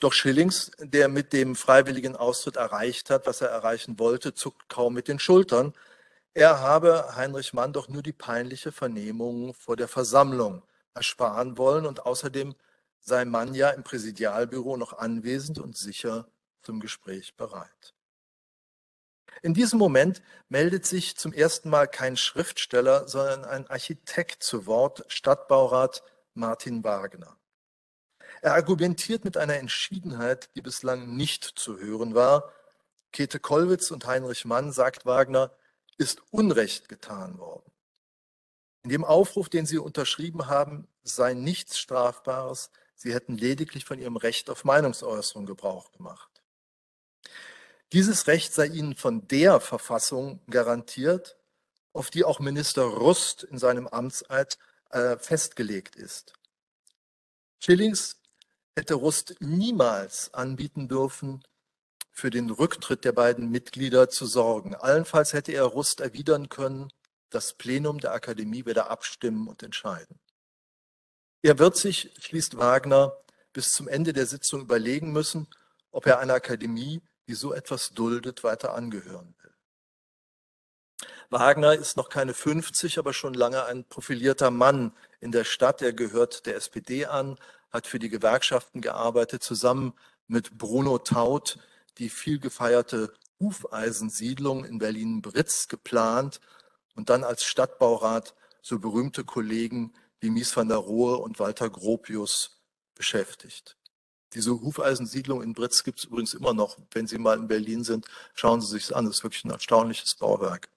Doch Schillings, der mit dem freiwilligen Austritt erreicht hat, was er erreichen wollte, zuckt kaum mit den Schultern. Er habe Heinrich Mann doch nur die peinliche Vernehmung vor der Versammlung ersparen wollen und außerdem sei Mann ja im Präsidialbüro noch anwesend und sicher zum Gespräch bereit. In diesem Moment meldet sich zum ersten Mal kein Schriftsteller, sondern ein Architekt zu Wort, Stadtbaurat Martin Wagner. Er argumentiert mit einer Entschiedenheit, die bislang nicht zu hören war. Käthe Kollwitz und Heinrich Mann, sagt Wagner, ist Unrecht getan worden. In dem Aufruf, den sie unterschrieben haben, sei nichts Strafbares. Sie hätten lediglich von ihrem Recht auf Meinungsäußerung Gebrauch gemacht. Dieses Recht sei ihnen von der Verfassung garantiert, auf die auch Minister Rust in seinem Amtseid äh, festgelegt ist. Schillings hätte Rust niemals anbieten dürfen, für den Rücktritt der beiden Mitglieder zu sorgen. Allenfalls hätte er Rust erwidern können, das Plenum der Akademie werde abstimmen und entscheiden. Er wird sich, schließt Wagner, bis zum Ende der Sitzung überlegen müssen, ob er einer Akademie, die so etwas duldet, weiter angehören will. Wagner ist noch keine 50, aber schon lange ein profilierter Mann in der Stadt. Er gehört der SPD an, hat für die Gewerkschaften gearbeitet, zusammen mit Bruno Taut die viel gefeierte Hufeisensiedlung in Berlin-Britz geplant und dann als Stadtbaurat so berühmte Kollegen wie Mies van der Rohe und Walter Gropius beschäftigt. Diese Hufeisensiedlung in Britz gibt es übrigens immer noch. Wenn Sie mal in Berlin sind, schauen Sie sich an. Das ist wirklich ein erstaunliches Bauwerk.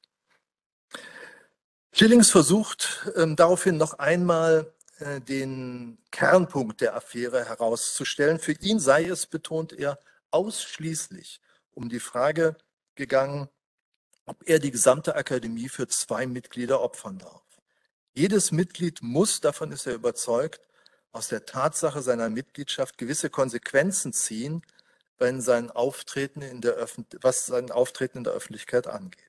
Schillings versucht ähm, daraufhin noch einmal äh, den Kernpunkt der Affäre herauszustellen. Für ihn sei es, betont er, ausschließlich um die Frage gegangen, ob er die gesamte Akademie für zwei Mitglieder opfern darf. Jedes Mitglied muss, davon ist er überzeugt, aus der Tatsache seiner Mitgliedschaft gewisse Konsequenzen ziehen, wenn sein Auftreten in der was sein Auftreten in der Öffentlichkeit angeht.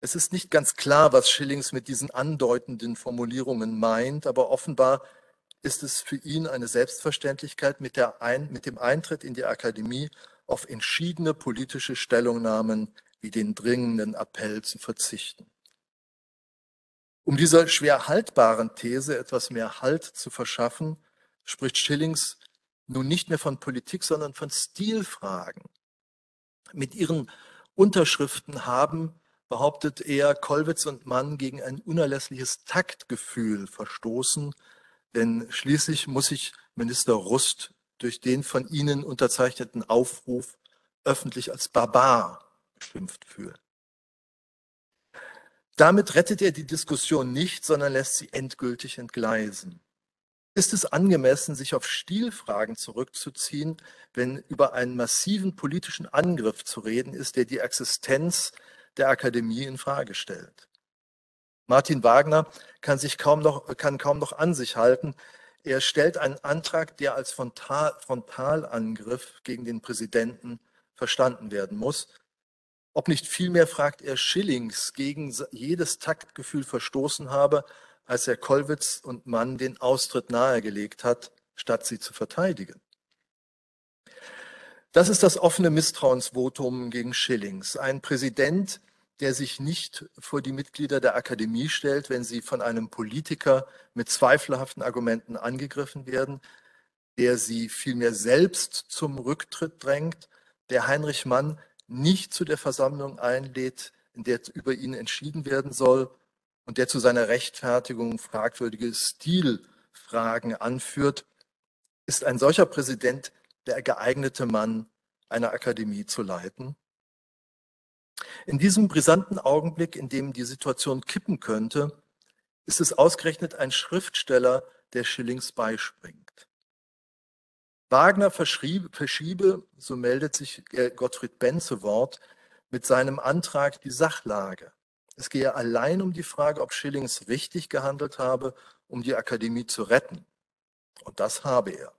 Es ist nicht ganz klar, was Schillings mit diesen andeutenden Formulierungen meint, aber offenbar ist es für ihn eine Selbstverständlichkeit, mit, Ein mit dem Eintritt in die Akademie auf entschiedene politische Stellungnahmen wie den dringenden Appell zu verzichten. Um dieser schwer haltbaren These etwas mehr Halt zu verschaffen, spricht Schillings nun nicht mehr von Politik, sondern von Stilfragen. Mit ihren Unterschriften haben, behauptet er, Kollwitz und Mann gegen ein unerlässliches Taktgefühl verstoßen, denn schließlich muss sich Minister Rust durch den von ihnen unterzeichneten Aufruf öffentlich als Barbar beschimpft fühlen. Damit rettet er die Diskussion nicht, sondern lässt sie endgültig entgleisen. Ist es angemessen, sich auf Stilfragen zurückzuziehen, wenn über einen massiven politischen Angriff zu reden ist, der die Existenz der Akademie in Frage stellt? Martin Wagner kann sich kaum noch, kann kaum noch an sich halten. Er stellt einen Antrag, der als Frontal, Frontalangriff gegen den Präsidenten verstanden werden muss. Ob nicht vielmehr, fragt er, Schillings gegen jedes Taktgefühl verstoßen habe, als er Kollwitz und Mann den Austritt nahegelegt hat, statt sie zu verteidigen. Das ist das offene Misstrauensvotum gegen Schillings. Ein Präsident, der sich nicht vor die Mitglieder der Akademie stellt, wenn sie von einem Politiker mit zweifelhaften Argumenten angegriffen werden, der sie vielmehr selbst zum Rücktritt drängt, der Heinrich Mann nicht zu der Versammlung einlädt, in der über ihn entschieden werden soll und der zu seiner Rechtfertigung fragwürdige Stilfragen anführt, ist ein solcher Präsident der geeignete Mann, eine Akademie zu leiten? In diesem brisanten Augenblick, in dem die Situation kippen könnte, ist es ausgerechnet ein Schriftsteller, der Schillings beispringt. Wagner verschiebe, so meldet sich Gottfried Benn zu Wort, mit seinem Antrag die Sachlage. Es gehe allein um die Frage, ob Schillings richtig gehandelt habe, um die Akademie zu retten. Und das habe er.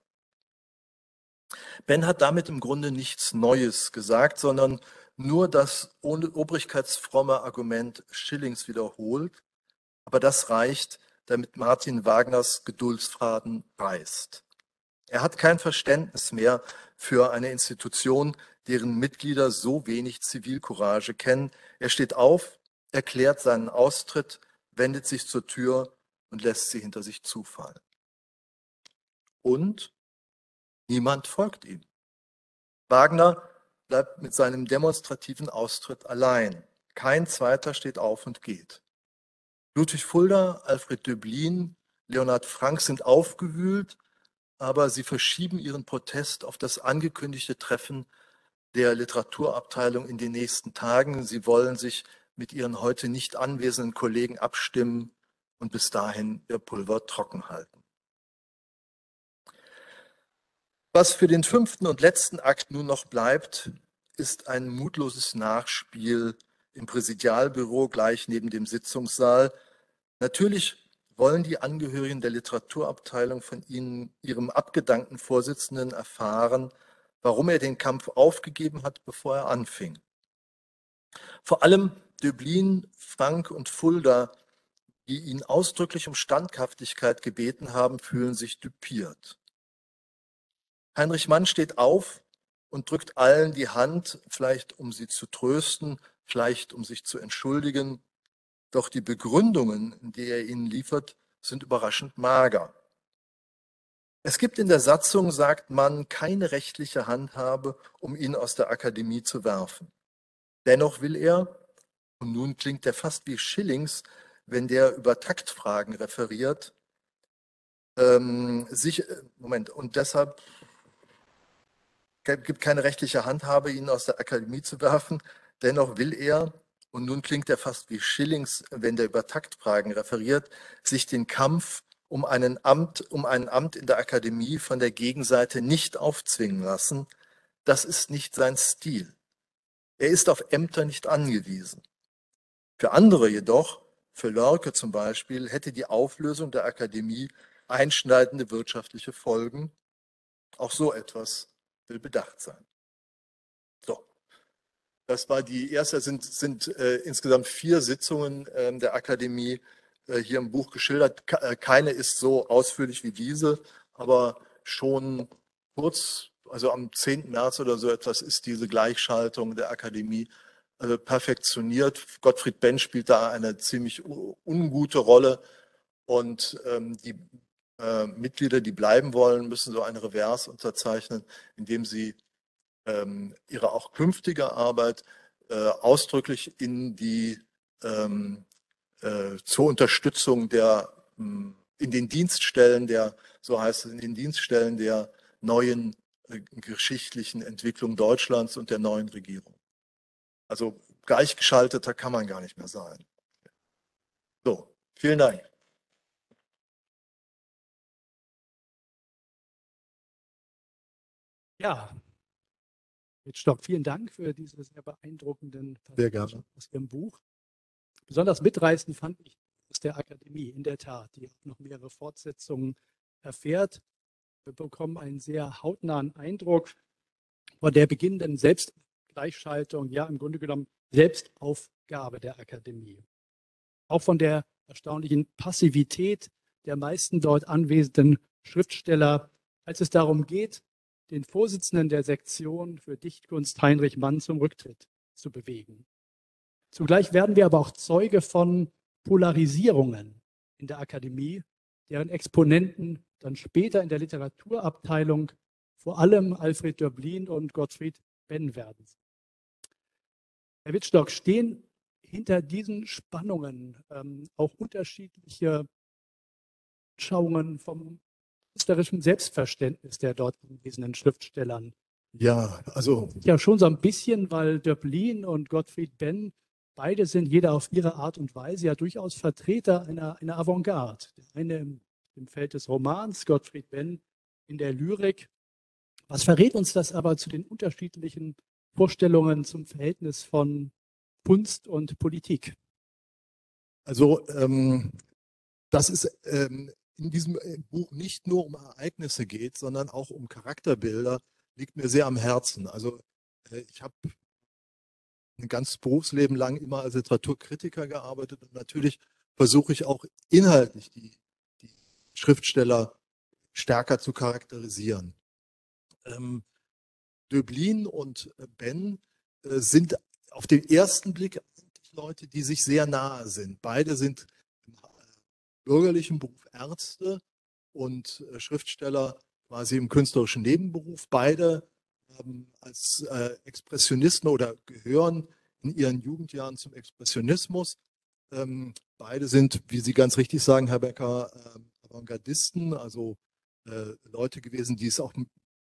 Ben hat damit im Grunde nichts Neues gesagt, sondern nur das obrigkeitsfromme Argument Schillings wiederholt. Aber das reicht, damit Martin Wagners Geduldsfaden reißt. Er hat kein Verständnis mehr für eine Institution, deren Mitglieder so wenig Zivilcourage kennen. Er steht auf, erklärt seinen Austritt, wendet sich zur Tür und lässt sie hinter sich zufallen. Und niemand folgt ihm. Wagner bleibt mit seinem demonstrativen Austritt allein. Kein zweiter steht auf und geht. Ludwig Fulda, Alfred Döblin, Leonhard Frank sind aufgewühlt, aber sie verschieben ihren Protest auf das angekündigte Treffen der Literaturabteilung in den nächsten Tagen. Sie wollen sich mit ihren heute nicht anwesenden Kollegen abstimmen und bis dahin ihr Pulver trocken halten. Was für den fünften und letzten Akt nun noch bleibt, ist ein mutloses Nachspiel im Präsidialbüro gleich neben dem Sitzungssaal. Natürlich wollen die Angehörigen der Literaturabteilung von Ihnen, Ihrem abgedankten Vorsitzenden, erfahren, warum er den Kampf aufgegeben hat, bevor er anfing. Vor allem Döblin, Frank und Fulda, die ihn ausdrücklich um Standhaftigkeit gebeten haben, fühlen sich düpiert. Heinrich Mann steht auf und drückt allen die Hand, vielleicht um sie zu trösten, vielleicht um sich zu entschuldigen. Doch die Begründungen, die er ihnen liefert, sind überraschend mager. Es gibt in der Satzung, sagt man, keine rechtliche Handhabe, um ihn aus der Akademie zu werfen. Dennoch will er, und nun klingt er fast wie Schillings, wenn der über Taktfragen referiert. Ähm, sich, äh, Moment, und deshalb gibt keine rechtliche Handhabe, ihn aus der Akademie zu werfen. Dennoch will er, und nun klingt er fast wie Schillings, wenn der über Taktfragen referiert, sich den Kampf um, einen Amt, um ein Amt in der Akademie von der Gegenseite nicht aufzwingen lassen, das ist nicht sein Stil. Er ist auf Ämter nicht angewiesen. Für andere jedoch, für Lörke zum Beispiel, hätte die Auflösung der Akademie einschneidende wirtschaftliche Folgen. Auch so etwas will bedacht sein. Das war die erste, sind, sind äh, insgesamt vier Sitzungen äh, der Akademie äh, hier im Buch geschildert. Äh, keine ist so ausführlich wie diese, aber schon kurz, also am 10. März oder so etwas, ist diese Gleichschaltung der Akademie äh, perfektioniert. Gottfried Benn spielt da eine ziemlich ungute Rolle und ähm, die äh, Mitglieder, die bleiben wollen, müssen so ein Revers unterzeichnen, indem sie ähm, ihre auch künftige Arbeit äh, ausdrücklich in die ähm, äh, zur Unterstützung der hm, in den Dienststellen der, so heißt es, in den Dienststellen der neuen äh, geschichtlichen Entwicklung Deutschlands und der neuen Regierung. Also gleichgeschalteter kann man gar nicht mehr sein. So, vielen Dank. Ja, Stock, vielen Dank für diese sehr beeindruckenden gerne. aus Ihrem Buch. Besonders mitreißend fand ich aus der Akademie, in der Tat, die auch noch mehrere Fortsetzungen erfährt. Wir bekommen einen sehr hautnahen Eindruck von der beginnenden Selbstgleichschaltung, ja im Grunde genommen Selbstaufgabe der Akademie. Auch von der erstaunlichen Passivität der meisten dort anwesenden Schriftsteller, als es darum geht, den Vorsitzenden der Sektion für Dichtkunst Heinrich Mann zum Rücktritt zu bewegen. Zugleich werden wir aber auch Zeuge von Polarisierungen in der Akademie, deren Exponenten dann später in der Literaturabteilung vor allem Alfred Döblin und Gottfried Benn werden. Herr Wittstock, stehen hinter diesen Spannungen ähm, auch unterschiedliche Schauungen vom künstlerischen Selbstverständnis der dort anwesenden Schriftstellern? Ja, also. Ja, schon so ein bisschen, weil Döblin und Gottfried Benn Beide sind jeder auf ihre Art und Weise ja durchaus Vertreter einer, einer Avantgarde. Der eine im, im Feld des Romans, Gottfried Benn in der Lyrik. Was verrät uns das aber zu den unterschiedlichen Vorstellungen zum Verhältnis von Kunst und Politik? Also ähm, dass es ähm, in diesem äh, Buch nicht nur um Ereignisse geht, sondern auch um Charakterbilder, liegt mir sehr am Herzen. Also äh, ich habe ein ganzes Berufsleben lang immer als Literaturkritiker gearbeitet und natürlich versuche ich auch inhaltlich die, die Schriftsteller stärker zu charakterisieren. Ähm, Döblin und äh, Ben sind auf den ersten Blick Leute, die sich sehr nahe sind. Beide sind bürgerlichen Beruf Ärzte und äh, Schriftsteller quasi im künstlerischen Nebenberuf. Beide ähm, als äh, Expressionisten oder gehören in ihren Jugendjahren zum Expressionismus. Ähm, beide sind, wie Sie ganz richtig sagen, Herr Becker, äh, Avantgardisten, also Leute gewesen, die es auch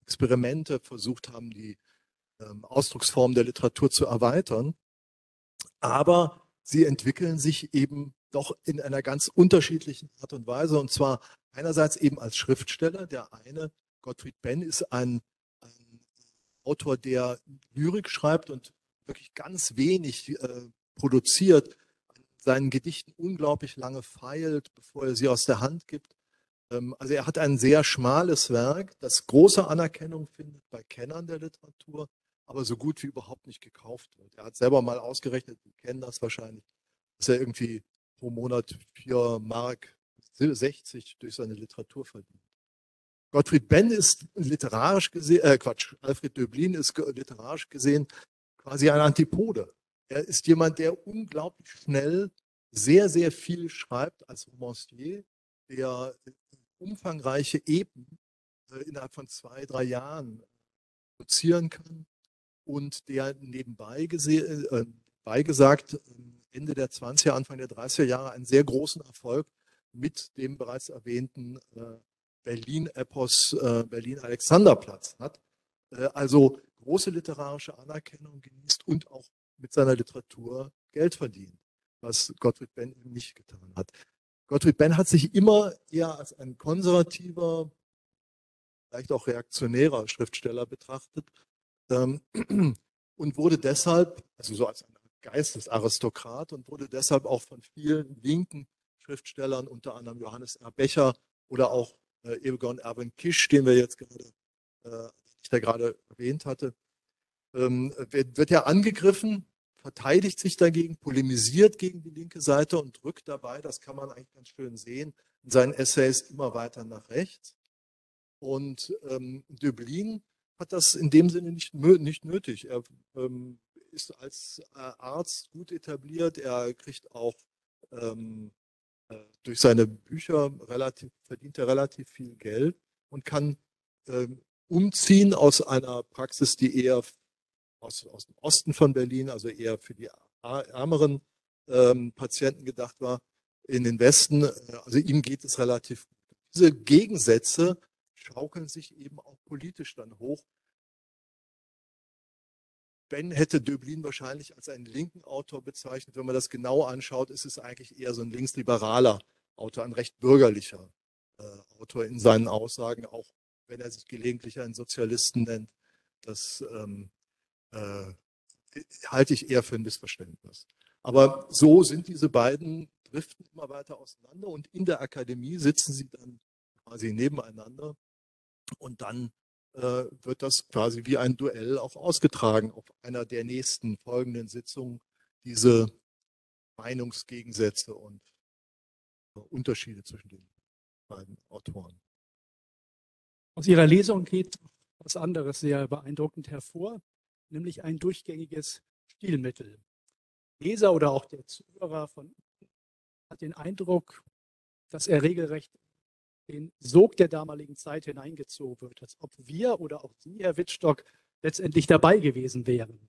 Experimente versucht haben, die ähm, Ausdrucksform der Literatur zu erweitern. Aber sie entwickeln sich eben doch in einer ganz unterschiedlichen Art und Weise. Und zwar einerseits eben als Schriftsteller. Der eine, Gottfried Benn, ist ein Autor, der Lyrik schreibt und wirklich ganz wenig äh, produziert, seinen Gedichten unglaublich lange feilt, bevor er sie aus der Hand gibt. Ähm, also er hat ein sehr schmales Werk, das große Anerkennung findet bei Kennern der Literatur, aber so gut wie überhaupt nicht gekauft wird. Er hat selber mal ausgerechnet, wir kennen das wahrscheinlich, dass er irgendwie pro Monat 4 Mark 60 durch seine Literatur verdient. Gottfried Benn ist literarisch gesehen, äh Quatsch, Alfred Döblin ist literarisch gesehen quasi ein Antipode. Er ist jemand, der unglaublich schnell sehr, sehr viel schreibt als Romancier, der umfangreiche Epen äh, innerhalb von zwei, drei Jahren produzieren kann und der nebenbei gesehen, äh, beigesagt Ende der 20er, Anfang der 30er Jahre einen sehr großen Erfolg mit dem bereits erwähnten äh, Berlin-Epos äh, Berlin-Alexanderplatz hat. Äh, also große literarische Anerkennung genießt und auch mit seiner Literatur Geld verdient, was Gottfried Benn eben nicht getan hat. Gottfried Benn hat sich immer eher als ein konservativer, vielleicht auch reaktionärer Schriftsteller betrachtet. ähm, und wurde deshalb, also so als ein Geistesaristokrat und wurde deshalb auch von vielen linken Schriftstellern, unter anderem Johannes R. Becher oder auch äh, Egon Erwin Kisch, den wir jetzt gerade, äh, ich da gerade erwähnt hatte, ähm, wird, wird ja angegriffen, verteidigt sich dagegen, polemisiert gegen die linke Seite und drückt dabei, das kann man eigentlich ganz schön sehen, in seinen Essays immer weiter nach rechts. Und ähm, Döblin hat das in dem Sinne nicht, nicht nötig. Er ähm, ist als äh, Arzt gut etabliert. Er kriegt auch ähm, äh, durch seine Bücher relativ, verdient er relativ viel Geld und kann ähm, umziehen aus einer Praxis, die eher aus, aus dem Osten von Berlin, also eher für die ärmeren ähm, Patienten gedacht war, in den Westen. Äh, also ihm geht es relativ gut. Diese Gegensätze schaukeln sich eben auch politisch dann hoch. Ben hätte Döblin wahrscheinlich als einen linken Autor bezeichnet. Wenn man das genau anschaut, ist es eigentlich eher so ein linksliberaler Autor, ein recht bürgerlicher äh, Autor in seinen Aussagen, auch wenn er sich gelegentlich einen Sozialisten nennt. Das ähm, äh, halte ich eher für ein Missverständnis. Aber so sind diese beiden, driften immer weiter auseinander und in der Akademie sitzen sie dann quasi nebeneinander und dann äh, wird das quasi wie ein Duell auch ausgetragen auf einer der nächsten folgenden Sitzungen, diese Meinungsgegensätze und äh, Unterschiede zwischen den beiden Autoren. Aus Ihrer Lesung geht was anderes sehr beeindruckend hervor nämlich ein durchgängiges Stilmittel. Leser oder auch der Zuhörer von hat den Eindruck, dass er regelrecht den Sog der damaligen Zeit hineingezogen wird, als ob wir oder auch Sie, Herr Wittstock, letztendlich dabei gewesen wären.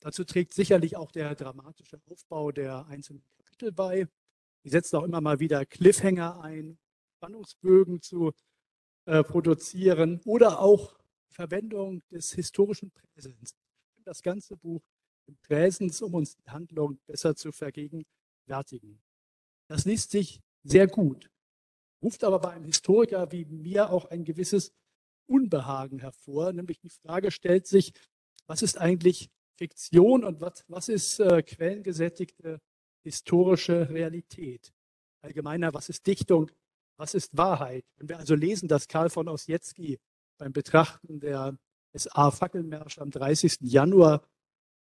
Dazu trägt sicherlich auch der dramatische Aufbau der einzelnen Kapitel bei. Die setzen auch immer mal wieder Cliffhanger ein, Spannungsbögen zu äh, produzieren oder auch Verwendung des historischen Präsens. Das ganze Buch Präsens, um uns die Handlung besser zu vergegenwärtigen. Das liest sich sehr gut, ruft aber bei einem Historiker wie mir auch ein gewisses Unbehagen hervor, nämlich die Frage stellt sich, was ist eigentlich Fiktion und was, was ist äh, quellengesättigte historische Realität? Allgemeiner, was ist Dichtung? Was ist Wahrheit? Wenn wir also lesen, dass Karl von Ossietzky beim Betrachten der SA-Fackelmärsche am 30. Januar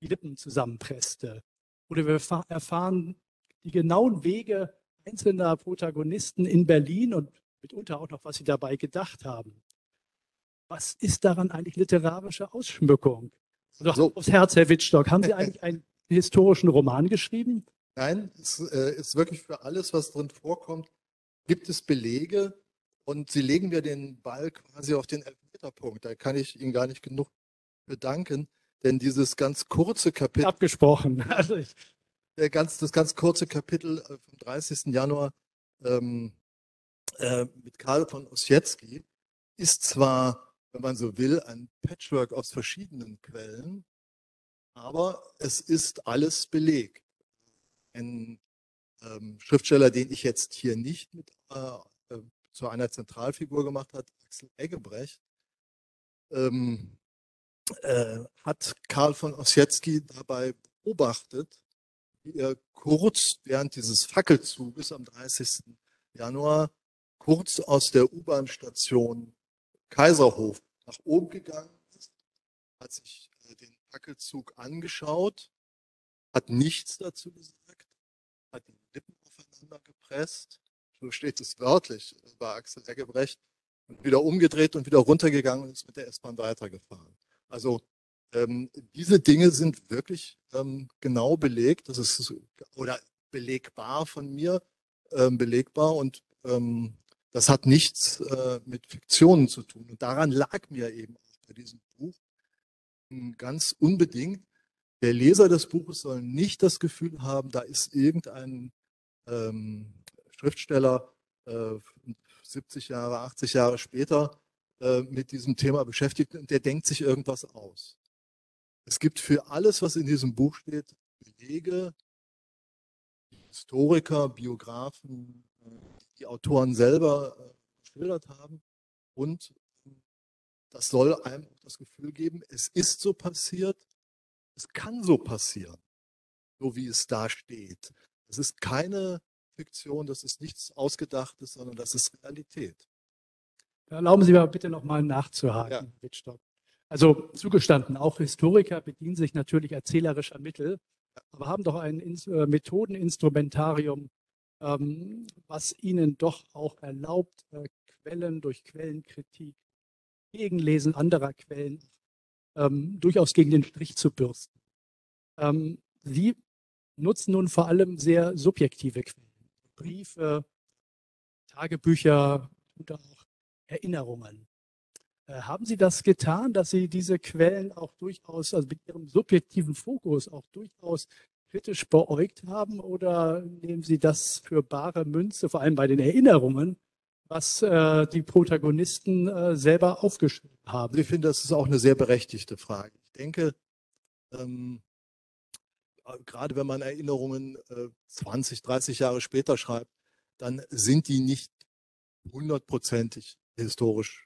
die Lippen zusammenpresste. Oder wir erfahren die genauen Wege einzelner Protagonisten in Berlin und mitunter auch noch, was sie dabei gedacht haben. Was ist daran eigentlich literarische Ausschmückung? Doch so. aufs Herz, Herr Wittstock, haben Sie eigentlich einen historischen Roman geschrieben? Nein, es äh, ist wirklich für alles, was drin vorkommt, gibt es Belege, und Sie legen mir den Ball quasi auf den Elfmeterpunkt. Da kann ich Ihnen gar nicht genug bedanken, denn dieses ganz kurze Kapitel. Abgesprochen. Also ich, der ganz, das ganz kurze Kapitel äh, vom 30. Januar ähm, äh, mit Karl von Ossietzky ist zwar, wenn man so will, ein Patchwork aus verschiedenen Quellen, aber es ist alles belegt. Ein ähm, Schriftsteller, den ich jetzt hier nicht mit äh, zu einer Zentralfigur gemacht hat, Axel Eggebrecht, ähm, äh, hat Karl von Ossietzky dabei beobachtet, kurz während dieses Fackelzuges am 30. Januar kurz aus der U-Bahn-Station Kaiserhof nach oben gegangen ist, hat sich äh, den Fackelzug angeschaut, hat nichts dazu gesagt, hat die Lippen aufeinander gepresst so steht es wörtlich bei Axel Eggebrecht, und wieder umgedreht und wieder runtergegangen und ist mit der S-Bahn weitergefahren. Also ähm, diese Dinge sind wirklich ähm, genau belegt, das ist oder belegbar von mir, ähm, belegbar und ähm, das hat nichts äh, mit Fiktionen zu tun. Und daran lag mir eben auch bei diesem Buch ganz unbedingt. Der Leser des Buches soll nicht das Gefühl haben, da ist irgendein ähm, Schriftsteller äh, 70 Jahre, 80 Jahre später äh, mit diesem Thema beschäftigt und der denkt sich irgendwas aus. Es gibt für alles, was in diesem Buch steht, Belege, Historiker, Biografen, die Autoren selber äh, geschildert haben und das soll einem auch das Gefühl geben, es ist so passiert, es kann so passieren, so wie es da steht. Es ist keine Fiktion, das ist nichts Ausgedachtes, sondern das ist Realität. Erlauben Sie mir bitte nochmal nachzuhaken, Ja. Wittstock. Also zugestanden, auch Historiker bedienen sich natürlich erzählerischer Mittel, aber haben doch ein äh, Methodeninstrumentarium, ähm, was ihnen doch auch erlaubt, äh, Quellen durch Quellenkritik, Gegenlesen anderer Quellen ähm, durchaus gegen den Strich zu bürsten. Ähm, Sie nutzen nun vor allem sehr subjektive Quellen, Briefe, Tagebücher und auch Erinnerungen. Äh, Haben Sie das getan, dass Sie diese Quellen auch durchaus, also mit Ihrem subjektiven Fokus auch durchaus kritisch beäugt haben oder nehmen Sie das für bare Münze, vor allem bei den Erinnerungen, was äh, die Protagonisten äh, selber aufgeschrieben haben? Ich finde, das ist auch eine sehr berechtigte Frage. Ich denke, ähm, äh, gerade wenn man Erinnerungen äh, 20, 30 Jahre später schreibt, dann sind die nicht hundertprozentig historisch.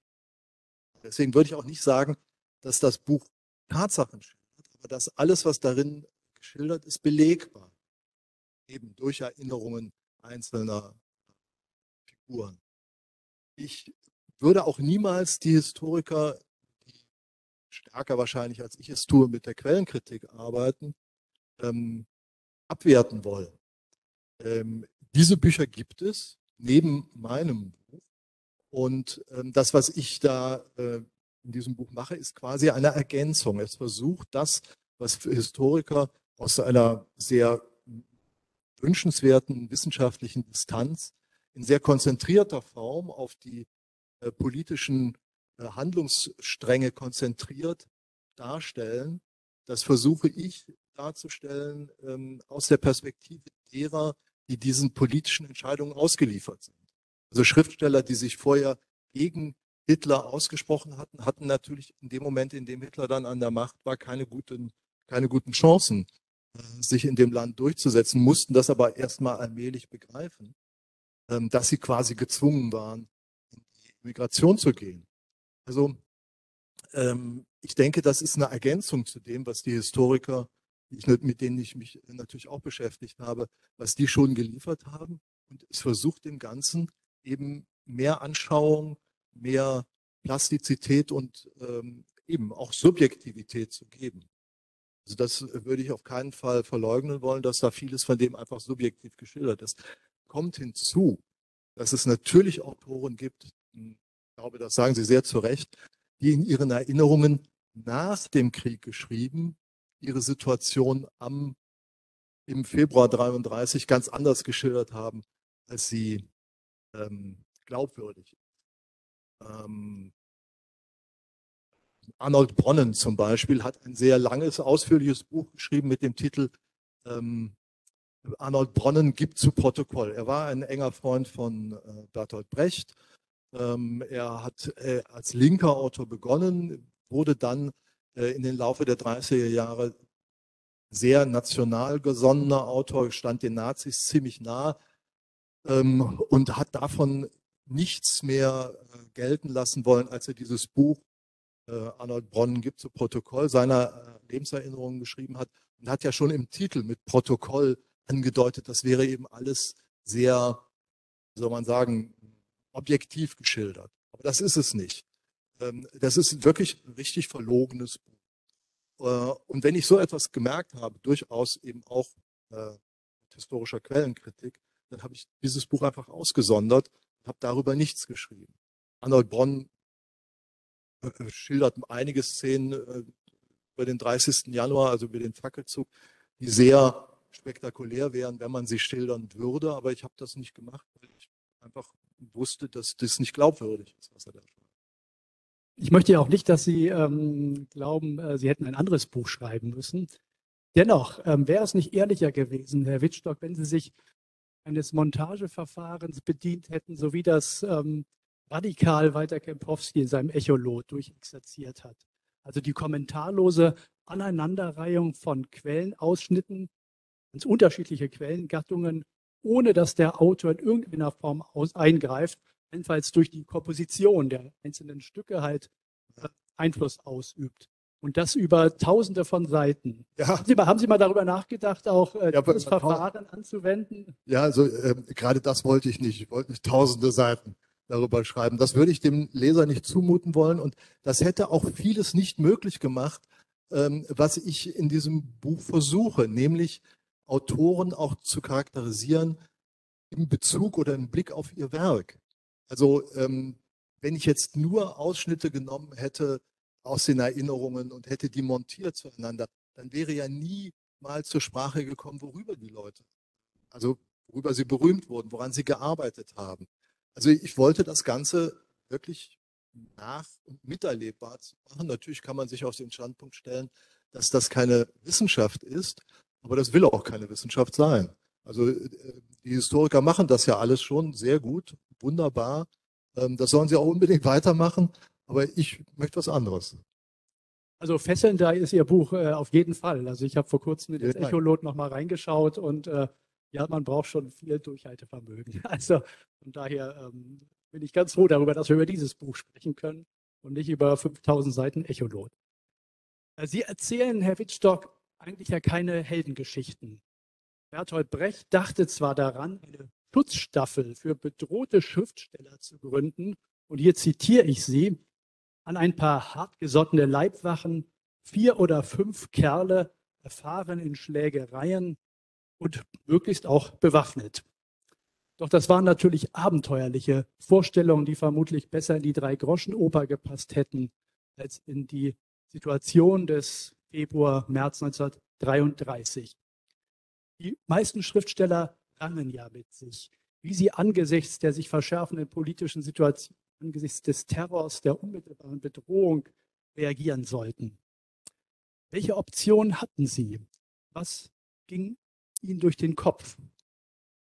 Deswegen würde ich auch nicht sagen, dass das Buch Tatsachen schildert, aber dass alles, was darin geschildert ist, belegbar. Eben durch Erinnerungen einzelner Figuren. Ich würde auch niemals die Historiker, die stärker wahrscheinlich als ich es tue, mit der Quellenkritik arbeiten, ähm, abwerten wollen. Ähm, diese Bücher gibt es neben meinem Buch. Und ähm, das, was ich da äh, in diesem Buch mache, ist quasi eine Ergänzung. Es versucht das, was für Historiker aus einer sehr wünschenswerten wissenschaftlichen Distanz in sehr konzentrierter Form auf die äh, politischen äh, Handlungsstränge konzentriert darstellen. Das versuche ich darzustellen ähm, aus der Perspektive derer, die diesen politischen Entscheidungen ausgeliefert sind. Also Schriftsteller, die sich vorher gegen Hitler ausgesprochen hatten, hatten natürlich in dem Moment, in dem Hitler dann an der Macht war, keine guten, keine guten Chancen, äh, sich in dem Land durchzusetzen, mussten das aber erstmal allmählich begreifen, ähm, dass sie quasi gezwungen waren, in die Migration zu gehen. Also ähm, ich denke, das ist eine Ergänzung zu dem, was die Historiker, mit denen ich mich natürlich auch beschäftigt habe, was die schon geliefert haben. Und es versucht dem Ganzen eben mehr Anschauung, mehr Plastizität und ähm, eben auch Subjektivität zu geben. Also das würde ich auf keinen Fall verleugnen wollen, dass da vieles von dem einfach subjektiv geschildert ist. Kommt hinzu, dass es natürlich Autoren gibt, ich glaube, das sagen Sie sehr zu Recht, die in ihren Erinnerungen nach dem Krieg geschrieben, ihre Situation am, im Februar 33 ganz anders geschildert haben, als sie ähm, glaubwürdig. Ähm, Arnold Bronnen zum Beispiel hat ein sehr langes, ausführliches Buch geschrieben mit dem Titel ähm, Arnold Bronnen gibt zu Protokoll. Er war ein enger Freund von äh, Bertolt Brecht. Ähm, er hat äh, als linker Autor begonnen, wurde dann äh, in den Laufe der 30er Jahre sehr national gesonnener Autor, stand den Nazis ziemlich nah und hat davon nichts mehr äh, gelten lassen wollen, als er dieses Buch äh, Arnold Bronnen gibt zu Protokoll seiner äh, Lebenserinnerungen geschrieben hat und hat ja schon im Titel mit Protokoll angedeutet, das wäre eben alles sehr, wie soll man sagen, objektiv geschildert. Aber das ist es nicht. Ähm, das ist wirklich ein richtig verlogenes Buch. Und wenn ich so etwas gemerkt habe, durchaus eben auch mit historischer Quellenkritik, dann habe ich dieses Buch einfach ausgesondert und habe darüber nichts geschrieben. Arnold Bronn äh, schildert einige Szenen äh, über den 30. Januar, also über den Fackelzug, die sehr spektakulär wären, wenn man sie schildern würde. Aber ich habe das nicht gemacht, weil ich einfach wusste, dass das nicht glaubwürdig ist, was er da schreibt. Ich möchte ja auch nicht, dass Sie ähm, glauben, äh, Sie hätten ein anderes Buch schreiben müssen. Dennoch ähm, wäre es nicht ehrlicher gewesen, Herr Wittstock, wenn Sie sich eines Montageverfahrens bedient hätten, so wie das ähm, radikal Walter Kempowski in seinem Echolot durchexerziert hat. Also die kommentarlose Aneinanderreihung von Quellenausschnitten, ganz unterschiedliche Quellengattungen, ohne dass der Autor in irgendeiner Form aus eingreift, jedenfalls durch die Komposition der einzelnen Stücke halt äh, Einfluss ausübt. Und das über tausende von Seiten. Ja. Haben Sie mal, haben Sie mal darüber nachgedacht, auch äh, Ja, dieses Verfahren anzuwenden? Ja, also ähm, gerade das wollte ich nicht. Ich wollte nicht tausende Seiten darüber schreiben. Das würde ich dem Leser nicht zumuten wollen. Und das hätte auch vieles nicht möglich gemacht, ähm, was ich in diesem Buch versuche, nämlich Autoren auch zu charakterisieren im Bezug oder im Blick auf ihr Werk. Also ähm, wenn ich jetzt nur Ausschnitte genommen hätte aus den Erinnerungen und hätte die montiert zueinander, dann wäre ja nie mal zur Sprache gekommen, worüber die Leute, also worüber sie berühmt wurden, woran sie gearbeitet haben. Also ich wollte das Ganze wirklich nach und miterlebbar zu machen. Natürlich kann man sich auf den Standpunkt stellen, dass das keine Wissenschaft ist, aber das will auch keine Wissenschaft sein. Also äh, die Historiker machen das ja alles schon sehr gut, wunderbar. Ähm, Das sollen sie auch unbedingt weitermachen, aber ich möchte was anderes. Also fesselnder ist Ihr Buch äh, auf jeden Fall. Also ich habe vor kurzem in das Dank. Echolot noch mal reingeschaut und äh, ja, man braucht schon viel Durchhaltevermögen. Also von daher ähm, bin ich ganz froh darüber, dass wir über dieses Buch sprechen können und nicht über 5000 Seiten Echolot. Äh, Sie erzählen, Herr Wittstock, eigentlich ja keine Heldengeschichten. Bertolt Brecht dachte zwar daran, eine Schutzstaffel für bedrohte Schriftsteller zu gründen, und hier zitiere ich Sie, an ein paar hartgesottene Leibwachen, vier oder fünf Kerle, erfahren in Schlägereien und möglichst auch bewaffnet. Doch das waren natürlich abenteuerliche Vorstellungen, die vermutlich besser in die Drei-Groschen-Oper gepasst hätten, als in die Situation des Februar, März 1933. Die meisten Schriftsteller rangen ja mit sich, wie sie angesichts der sich verschärfenden politischen Situation, angesichts des Terrors, der unmittelbaren Bedrohung reagieren sollten. Welche Option hatten Sie? Was ging Ihnen durch den Kopf?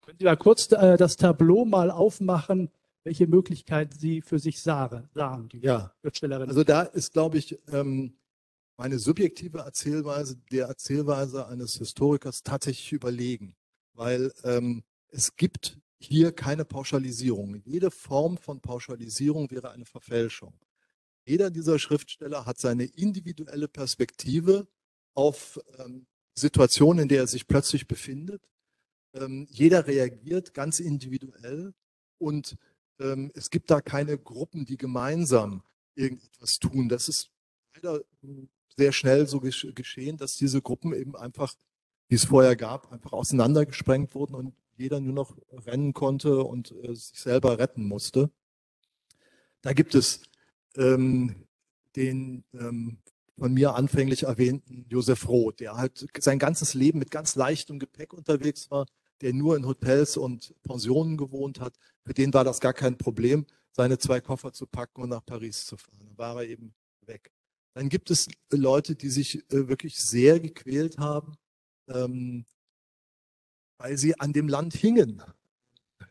Können Sie mal kurz äh, das Tableau mal aufmachen, welche Möglichkeit Sie für sich sahen, sahen die Ja, Schriftstellerin? Also da ist, glaube ich, ähm, meine subjektive Erzählweise der Erzählweise eines Historikers tatsächlich überlegen, weil ähm, es gibt hier keine Pauschalisierung. Jede Form von Pauschalisierung wäre eine Verfälschung. Jeder dieser Schriftsteller hat seine individuelle Perspektive auf ähm, Situationen, in der er sich plötzlich befindet. Ähm, jeder reagiert ganz individuell und ähm, es gibt da keine Gruppen, die gemeinsam irgendetwas tun. Das ist leider mh, sehr schnell so gesch geschehen, dass diese Gruppen eben einfach, die es vorher gab, einfach auseinandergesprengt wurden und jeder nur noch rennen konnte und äh, sich selber retten musste. Da gibt es ähm, den ähm, von mir anfänglich erwähnten Josef Roth, der halt sein ganzes Leben mit ganz leichtem Gepäck unterwegs war, der nur in Hotels und Pensionen gewohnt hat. Für den war das gar kein Problem, seine zwei Koffer zu packen und nach Paris zu fahren. Dann war er eben weg. Dann gibt es Leute, die sich äh, wirklich sehr gequält haben, ähm, weil sie an dem Land hingen.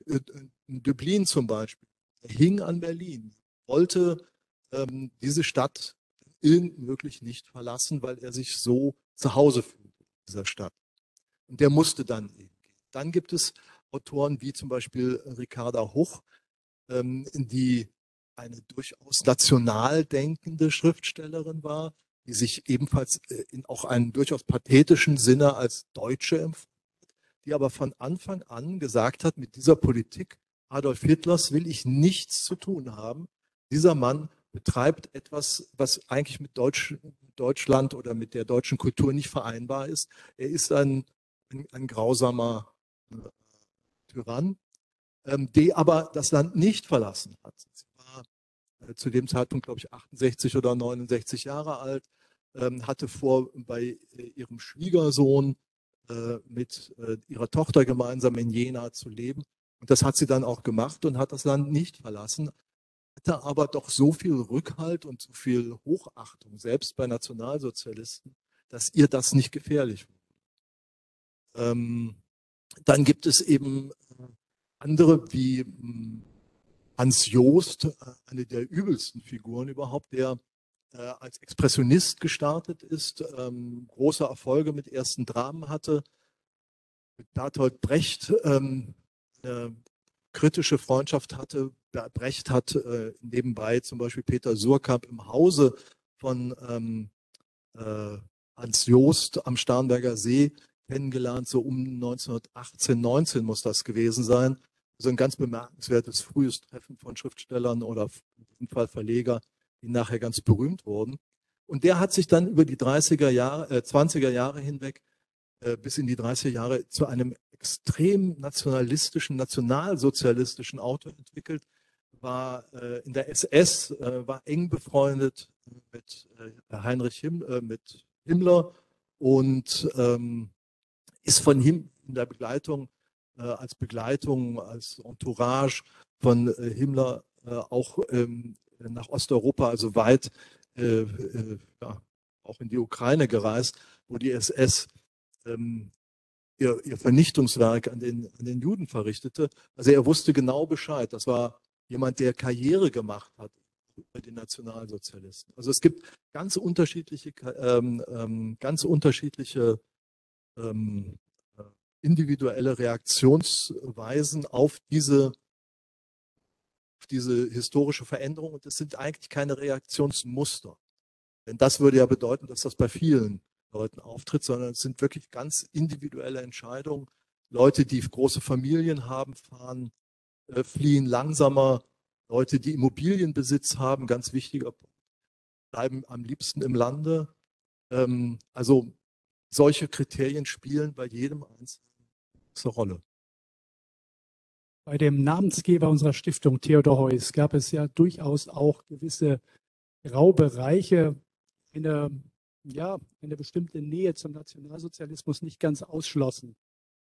Äh, Dublin zum Beispiel. Hing an Berlin, wollte ähm, diese Stadt irgend möglich nicht verlassen, weil er sich so zu Hause fühlt in dieser Stadt. Und der musste dann eben gehen. Dann gibt es Autoren wie zum Beispiel Ricarda Huch, ähm, die eine durchaus national denkende Schriftstellerin war, die sich ebenfalls äh, in auch einem durchaus pathetischen Sinne als Deutsche empfand, die aber von Anfang an gesagt hat, mit dieser Politik Adolf Hitlers will ich nichts zu tun haben. Dieser Mann betreibt etwas, was eigentlich mit Deutsch, Deutschland oder mit der deutschen Kultur nicht vereinbar ist. Er ist ein, ein, ein grausamer äh, Tyrann, ähm, der aber das Land nicht verlassen hat. Sie war äh, zu dem Zeitpunkt, glaube ich, 68 oder 69 Jahre alt, ähm, hatte vor, bei äh, ihrem Schwiegersohn mit äh, ihrer Tochter gemeinsam in Jena zu leben. Und das hat sie dann auch gemacht und hat das Land nicht verlassen, hatte aber doch so viel Rückhalt und so viel Hochachtung, selbst bei Nationalsozialisten, dass ihr das nicht gefährlich wurde. Ähm, dann gibt es eben äh, andere wie mh, Hans Joost, äh, eine der übelsten Figuren überhaupt, der äh, als Expressionist gestartet ist, ähm, große Erfolge mit ersten Dramen hatte, mit Bertolt Brecht ähm, eine kritische Freundschaft hatte. Brecht hat äh, nebenbei zum Beispiel Peter Surkamp im Hause von ähm, äh, Hans Joost am Starnberger See kennengelernt, so um 1918, 19 muss das gewesen sein. Also ein ganz bemerkenswertes frühes Treffen von Schriftstellern oder in diesem Fall Verleger, die nachher ganz berühmt wurden. Und der hat sich dann über die 30er Jahre, äh, 20er Jahre hinweg äh, bis in die 30er Jahre zu einem extrem nationalistischen, nationalsozialistischen Autor entwickelt, war äh, in der SS, äh, war eng befreundet mit äh, Heinrich Him, äh, mit Himmler und ähm, ist von ihm in der Begleitung, äh, als Begleitung, als Entourage von äh, Himmler auch ähm, nach Osteuropa, also weit ja, auch in die Ukraine gereist, wo die SS ähm, ihr, ihr Vernichtungswerk an den, an den Juden verrichtete. Also er wusste genau Bescheid. Das war jemand, der Karriere gemacht hat bei den Nationalsozialisten. Also es gibt ganz unterschiedliche, ähm, ähm, ganz unterschiedliche ähm, äh, individuelle Reaktionsweisen auf diese, auf diese historische Veränderung. Und es sind eigentlich keine Reaktionsmuster. Denn das würde ja bedeuten, dass das bei vielen Leuten auftritt, sondern es sind wirklich ganz individuelle Entscheidungen. Leute, die große Familien haben, fahren, äh, fliehen langsamer. Leute, die Immobilienbesitz haben, ganz wichtiger Punkt, bleiben am liebsten im Lande. Ähm, also solche Kriterien spielen bei jedem Einzelnen eine Rolle. Bei dem Namensgeber unserer Stiftung, Theodor Heuss, gab es ja durchaus auch gewisse Graubereiche in der ja, eine bestimmte Nähe zum Nationalsozialismus nicht ganz ausschlossen.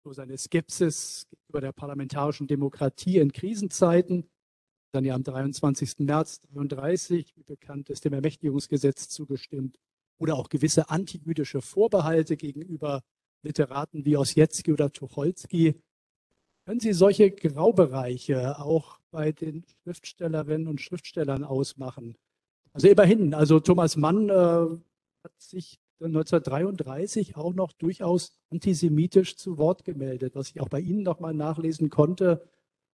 So seine Skepsis gegenüber der parlamentarischen Demokratie in Krisenzeiten, dann ja am 23. März 33, wie bekannt ist, dem Ermächtigungsgesetz zugestimmt, oder auch gewisse antijüdische Vorbehalte gegenüber Literaten wie Ossietzky oder Tucholsky. Können Sie solche Graubereiche auch bei den Schriftstellerinnen und Schriftstellern ausmachen? Also immerhin, also Thomas Mann äh, hat sich 1933 auch noch durchaus antisemitisch zu Wort gemeldet, was ich auch bei Ihnen noch mal nachlesen konnte.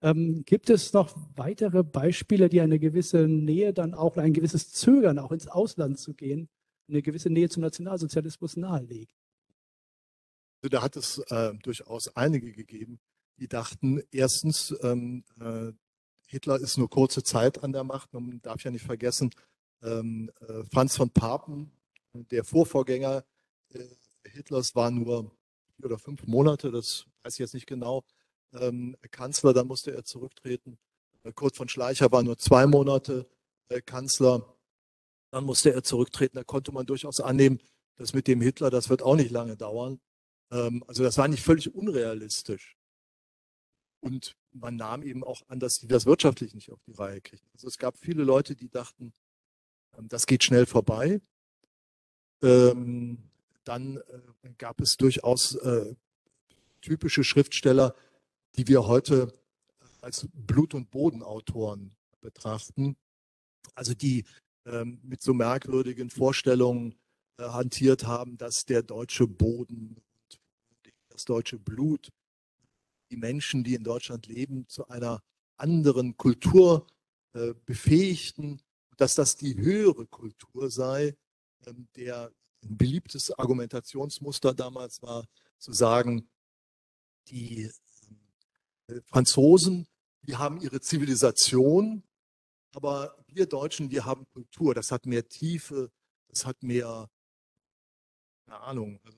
Ähm, gibt es noch weitere Beispiele, die eine gewisse Nähe dann auch, ein gewisses Zögern auch ins Ausland zu gehen, eine gewisse Nähe zum Nationalsozialismus nahelegt? Also da hat es äh, durchaus einige gegeben, die dachten, erstens, ähm, äh, Hitler ist nur kurze Zeit an der Macht. Man darf ja nicht vergessen, ähm, äh, Franz von Papen der Vorvorgänger äh, Hitlers war nur vier oder fünf Monate, das weiß ich jetzt nicht genau, ähm, Kanzler, dann musste er zurücktreten. Äh, Kurt von Schleicher war nur zwei Monate äh, Kanzler, dann musste er zurücktreten. Da konnte man durchaus annehmen, dass mit dem Hitler, das wird auch nicht lange dauern. Ähm, also das war nicht völlig unrealistisch. Und man nahm eben auch an, dass sie das wirtschaftlich nicht auf die Reihe kriegen. Also es gab viele Leute, die dachten, ähm, das geht schnell vorbei. Ähm, dann äh, gab es durchaus äh, typische Schriftsteller, die wir heute als Blut- und Bodenautoren betrachten, also die ähm, mit so merkwürdigen Vorstellungen äh, hantiert haben, dass der deutsche Boden und das deutsche Blut die Menschen, die in Deutschland leben, zu einer anderen Kultur äh, befähigten, dass das die höhere Kultur sei, ähm, der ein beliebtes Argumentationsmuster damals war, zu sagen, die äh, Franzosen, die haben ihre Zivilisation, aber wir Deutschen, wir haben Kultur. Das hat mehr Tiefe, das hat mehr, keine Ahnung, also,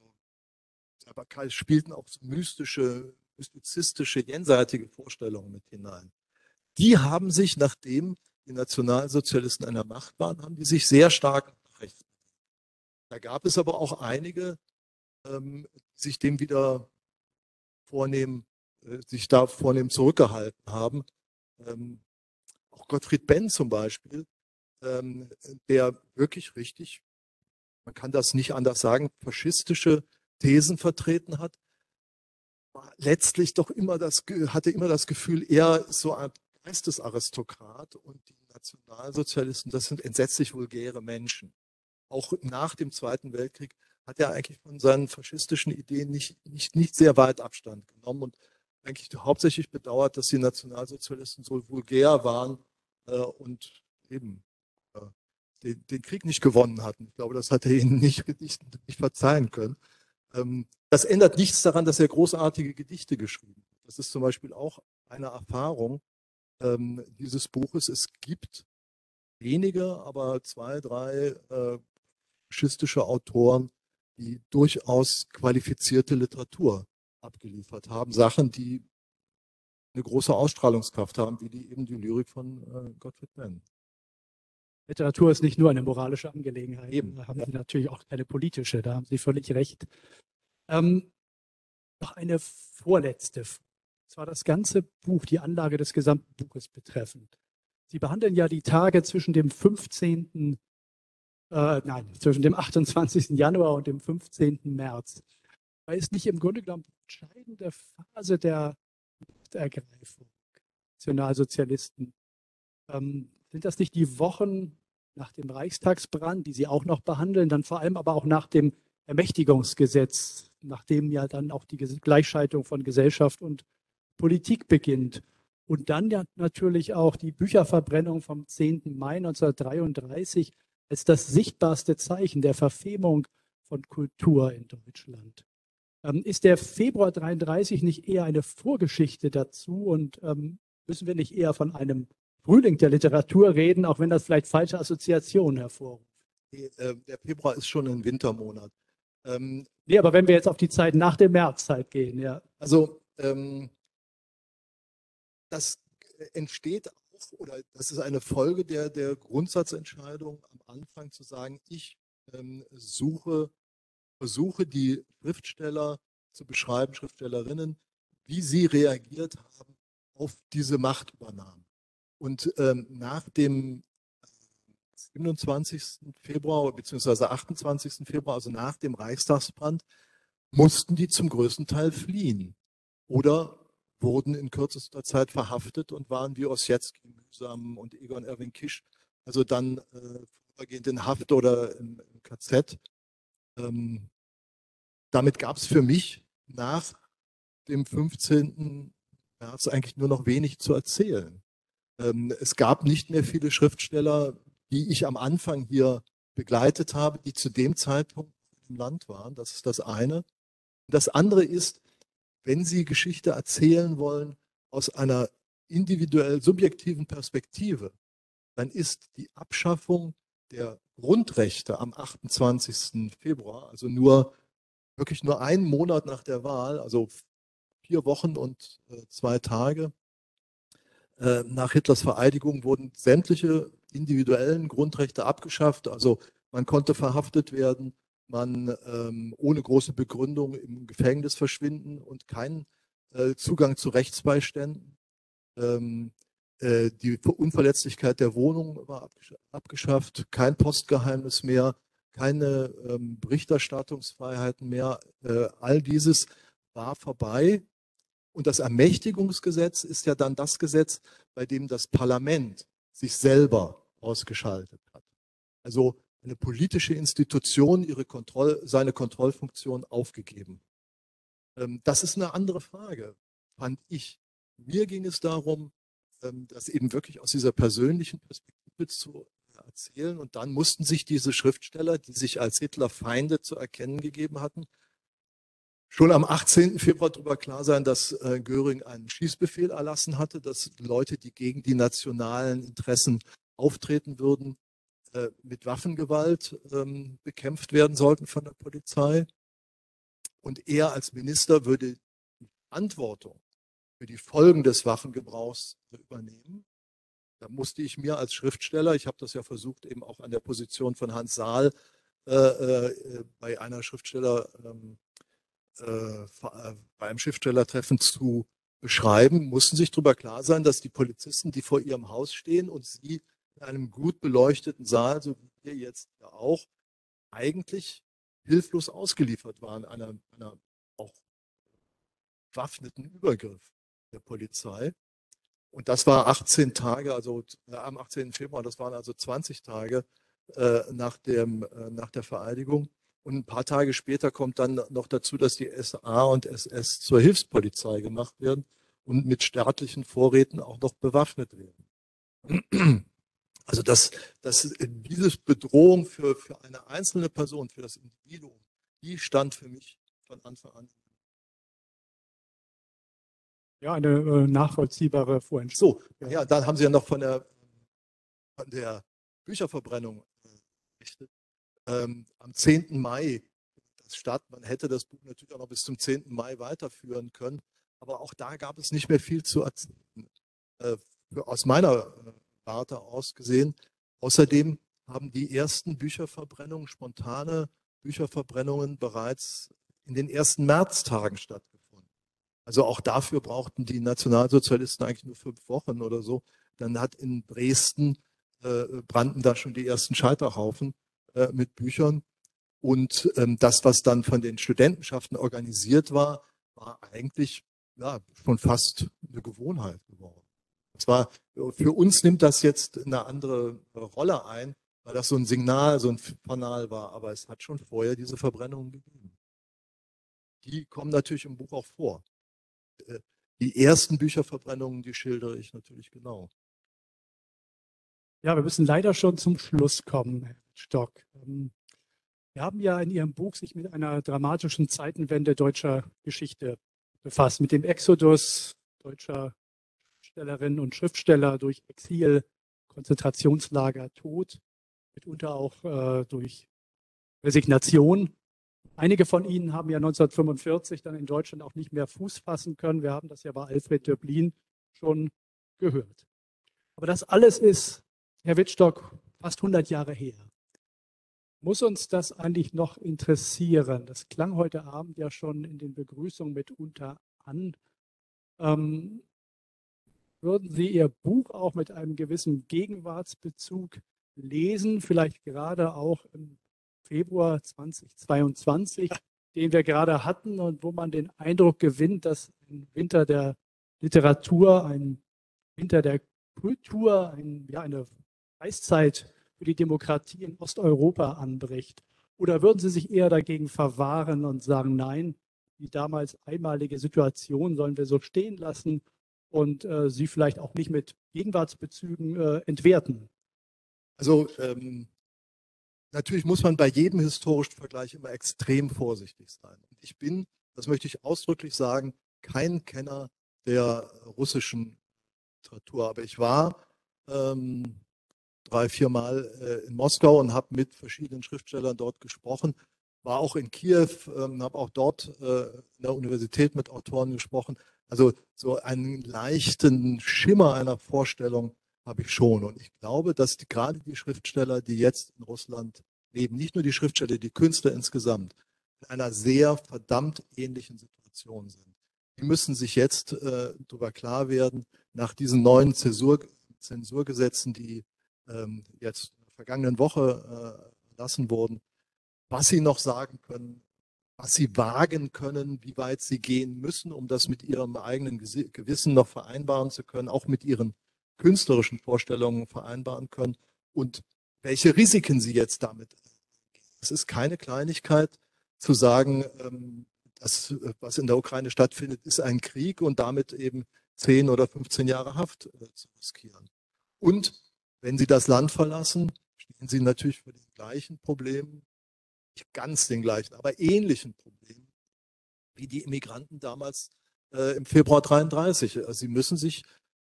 aber spielten auch so mystische, mystizistische, jenseitige Vorstellungen mit hinein. Die haben sich, nachdem die Nationalsozialisten an der Macht waren, haben die sich sehr stark rechts da gab es aber auch einige, ähm, sich dem wieder vornehm, äh, sich da vornehm zurückgehalten haben. Ähm, auch Gottfried Benn zum Beispiel, ähm, der wirklich richtig, man kann das nicht anders sagen, faschistische Thesen vertreten hat, letztlich doch immer das, hatte immer das Gefühl, er ist so ein Geistesaristokrat und die Nationalsozialisten, das sind entsetzlich vulgäre Menschen auch nach dem Zweiten Weltkrieg hat er eigentlich von seinen faschistischen Ideen nicht, nicht, nicht sehr weit Abstand genommen und eigentlich hauptsächlich bedauert, dass die Nationalsozialisten so vulgär waren äh, und eben äh, den, den Krieg nicht gewonnen hatten. Ich glaube, das hat er ihnen nicht, nicht, nicht verzeihen können. Ähm, das ändert nichts daran, dass er großartige Gedichte geschrieben hat. Das ist zum Beispiel auch eine Erfahrung ähm, dieses Buches. Es gibt wenige, aber zwei, drei äh, faschistische Autoren, die durchaus qualifizierte Literatur abgeliefert haben. Sachen, die eine große Ausstrahlungskraft haben, wie die eben die Lyrik von äh, Gottfried Benn. Literatur ist nicht nur eine moralische Angelegenheit. Eben, Da haben ja. Sie natürlich auch keine politische, da haben Sie völlig recht. Ähm, noch eine vorletzte. Und zwar das ganze Buch, die Anlage des gesamten Buches betreffend. Sie behandeln ja die Tage zwischen dem 15. Äh, nein, zwischen dem 28. Januar und dem 15. März. Weil es nicht im Grunde genommen die entscheidende Phase der Machtergreifung Nationalsozialisten. Ähm, sind das nicht die Wochen nach dem Reichstagsbrand, die Sie auch noch behandeln, dann vor allem aber auch nach dem Ermächtigungsgesetz, nachdem ja dann auch die Gleichschaltung von Gesellschaft und Politik beginnt. Und dann ja natürlich auch die Bücherverbrennung vom 10. Mai 1933 als das sichtbarste Zeichen der Verfemung von Kultur in Deutschland. Ähm, ist der Februar 33 nicht eher eine Vorgeschichte dazu und ähm, müssen wir nicht eher von einem Frühling der Literatur reden, auch wenn das vielleicht falsche Assoziationen hervorruft? Äh, Der Februar ist schon ein Wintermonat. Ähm, Nee, aber wenn wir jetzt auf die Zeit nach der Märzzeit gehen, ja. Also ähm, das entsteht auch, oder das ist eine Folge der, der Grundsatzentscheidung am Anfang zu sagen, ich ähm, suche, versuche die Schriftsteller zu beschreiben, Schriftstellerinnen, wie sie reagiert haben auf diese Machtübernahme. Und ähm, nach dem 27. Februar bzw. 28. Februar, also nach dem Reichstagsbrand, mussten die zum größten Teil fliehen oder wurden in kürzester Zeit verhaftet und waren wie Ossietzky, Mühsam und Egon Erwin Kisch, also dann äh, vorübergehend in Haft oder im, im KZ. Ähm, damit gab es für mich nach dem 15. März eigentlich nur noch wenig zu erzählen. Ähm, es gab nicht mehr viele Schriftsteller, die ich am Anfang hier begleitet habe, die zu dem Zeitpunkt im Land waren. Das ist das eine. Das andere ist, wenn Sie Geschichte erzählen wollen aus einer individuell subjektiven Perspektive, dann ist die Abschaffung der Grundrechte am 28. Februar, also nur wirklich nur einen Monat nach der Wahl, also vier Wochen und äh, zwei Tage äh, nach Hitlers Vereidigung wurden sämtliche individuellen Grundrechte abgeschafft. Also man konnte verhaftet werden, man ähm, ohne große Begründung im Gefängnis verschwinden und keinen äh, Zugang zu Rechtsbeiständen. Ähm, äh, die Unverletzlichkeit der Wohnung war abgesch abgeschafft, kein Postgeheimnis mehr, keine ähm, Berichterstattungsfreiheiten mehr. Äh, all dieses war vorbei. Und das Ermächtigungsgesetz ist ja dann das Gesetz, bei dem das Parlament sich selber ausgeschaltet hat. Also eine politische Institution ihre Kontroll, seine Kontrollfunktion aufgegeben. Ähm, das ist eine andere Frage, fand ich. Mir ging es darum, ähm, das eben wirklich aus dieser persönlichen Perspektive zu erzählen. Und dann mussten sich diese Schriftsteller, die sich als Hitler-Feinde zu erkennen gegeben hatten, schon am 18. Februar darüber klar sein, dass äh, Göring einen Schießbefehl erlassen hatte, dass Leute, die gegen die nationalen Interessen auftreten würden, äh, mit Waffengewalt ähm, bekämpft werden sollten von der Polizei. Und er als Minister würde die Verantwortung für die Folgen des Waffengebrauchs übernehmen. Da musste ich mir als Schriftsteller, ich habe das ja versucht, eben auch an der Position von Hans Saal äh, äh, bei einer Schriftsteller, ähm, äh, bei einem Schriftstellertreffen zu beschreiben, mussten sich darüber klar sein, dass die Polizisten, die vor ihrem Haus stehen und sie in einem gut beleuchteten Saal, so wie wir jetzt ja auch, eigentlich hilflos ausgeliefert waren einer, einer auch bewaffneten Übergriff der Polizei. Und das war 18 Tage, also äh, am 18. Februar, das waren also 20 Tage äh, nach, dem, äh, nach der Vereidigung. Und ein paar Tage später kommt dann noch dazu, dass die SA und SS zur Hilfspolizei gemacht werden und mit staatlichen Vorräten auch noch bewaffnet werden. Also dass, dass diese Bedrohung für, für eine einzelne Person, für das Individuum, die stand für mich von Anfang an. Ja, eine äh, nachvollziehbare Vorentscheidung. So, ja, dann haben Sie ja noch von der, von der Bücherverbrennung äh, berichtet. Ähm, am 10. Mai das statt. Man hätte das Buch natürlich auch noch bis zum 10. Mai weiterführen können. Aber auch da gab es nicht mehr viel zu erzählen. Äh, aus meiner äh, Warte aus gesehen. Außerdem haben die ersten Bücherverbrennungen, spontane Bücherverbrennungen bereits in den ersten Märztagen stattgefunden. Also auch dafür brauchten die Nationalsozialisten eigentlich nur fünf Wochen oder so. Dann hat in Dresden äh, brannten da schon die ersten Scheiterhaufen äh, mit Büchern. Und ähm, das, was dann von den Studentenschaften organisiert war, war eigentlich ja, schon fast eine Gewohnheit geworden. Zwar für uns nimmt das jetzt eine andere Rolle ein, weil das so ein Signal, so ein Kanal war, aber es hat schon vorher diese Verbrennungen gegeben. Die kommen natürlich im Buch auch vor. Äh, die ersten Bücherverbrennungen, die schildere ich natürlich genau. Ja, wir müssen leider schon zum Schluss kommen, Herr Stock. Ähm, wir haben ja in Ihrem Buch sich mit einer dramatischen Zeitenwende deutscher Geschichte befasst, mit dem Exodus deutscher Schriftstellerinnen und Schriftsteller durch Exil, Konzentrationslager, Tod, mitunter auch äh, durch Resignation. Einige von ihnen haben ja 1945 dann in Deutschland auch nicht mehr Fuß fassen können. Wir haben das ja bei Alfred Döblin schon gehört. Aber das alles ist, Herr Wittstock, fast 100 Jahre her. Muss uns das eigentlich noch interessieren? Das klang heute Abend ja schon in den Begrüßungen mitunter an. Ähm, würden Sie Ihr Buch auch mit einem gewissen Gegenwartsbezug lesen, vielleicht gerade auch im Februar 2022, den wir gerade hatten und wo man den Eindruck gewinnt, dass ein Winter der Literatur, ein Winter der Kultur, ein, ja, eine Eiszeit für die Demokratie in Osteuropa anbricht? Oder würden Sie sich eher dagegen verwahren und sagen, nein, die damals einmalige Situation sollen wir so stehen lassen und äh, sie vielleicht auch nicht mit Gegenwartsbezügen äh, entwerten? Also ähm, natürlich muss man bei jedem historischen Vergleich immer extrem vorsichtig sein. Und ich bin, das möchte ich ausdrücklich sagen, kein Kenner der russischen Literatur, aber ich war ähm, drei, vier Mal äh, in Moskau und habe mit verschiedenen Schriftstellern dort gesprochen. War auch in Kiew, ähm, habe auch dort äh, in der Universität mit Autoren gesprochen. Also so einen leichten Schimmer einer Vorstellung habe ich schon. Und ich glaube, dass die, gerade die Schriftsteller, die jetzt in Russland leben, nicht nur die Schriftsteller, die Künstler insgesamt, in einer sehr verdammt ähnlichen Situation sind. Die müssen sich jetzt äh, darüber klar werden, nach diesen neuen Zensur, Zensurgesetzen, die jetzt in der vergangenen Woche äh, lassen wurden, was sie noch sagen können, was sie wagen können, wie weit sie gehen müssen, um das mit ihrem eigenen Gewissen noch vereinbaren zu können, auch mit ihren künstlerischen Vorstellungen vereinbaren können und welche Risiken sie jetzt damit. Es ist keine Kleinigkeit zu sagen, ähm, das, was in der Ukraine stattfindet, ist ein Krieg und damit eben 10 oder 15 Jahre Haft äh, zu riskieren. Und wenn sie das Land verlassen, stehen sie natürlich vor den gleichen Problemen, nicht ganz den gleichen, aber ähnlichen Problemen wie die Immigranten damals äh, im Februar 33. Also sie müssen sich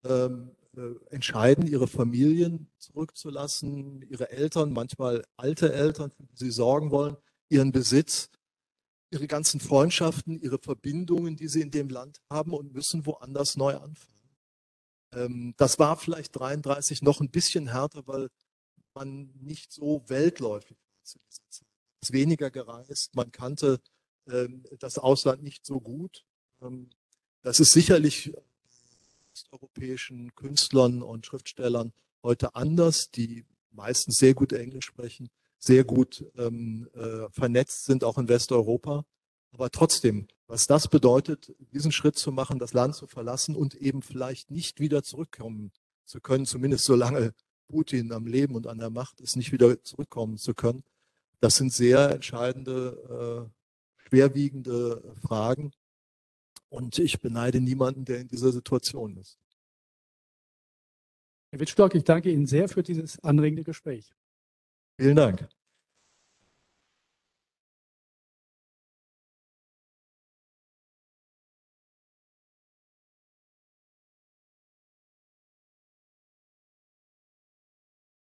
ähm, äh, entscheiden, ihre Familien zurückzulassen, ihre Eltern, manchmal alte Eltern, für die sie sorgen wollen, ihren Besitz, ihre ganzen Freundschaften, ihre Verbindungen, die sie in dem Land haben und müssen woanders neu anfangen. Ähm, das war vielleicht 33 noch ein bisschen härter, weil man nicht so weltläufig war zu dieser Zeit ist weniger gereist. Man kannte ähm, das Ausland nicht so gut. Ähm, das ist sicherlich europäischen Künstlern und Schriftstellern heute anders, die meistens sehr gut Englisch sprechen, sehr gut ähm, äh, vernetzt sind, auch in Westeuropa. Aber trotzdem, was das bedeutet, diesen Schritt zu machen, das Land zu verlassen und eben vielleicht nicht wieder zurückkommen zu können, zumindest solange Putin am Leben und an der Macht ist, nicht wieder zurückkommen zu können, das sind sehr entscheidende, äh, schwerwiegende Fragen. Und ich beneide niemanden, der in dieser Situation ist. Herr Wittstock, ich danke Ihnen sehr für dieses anregende Gespräch. Vielen Dank.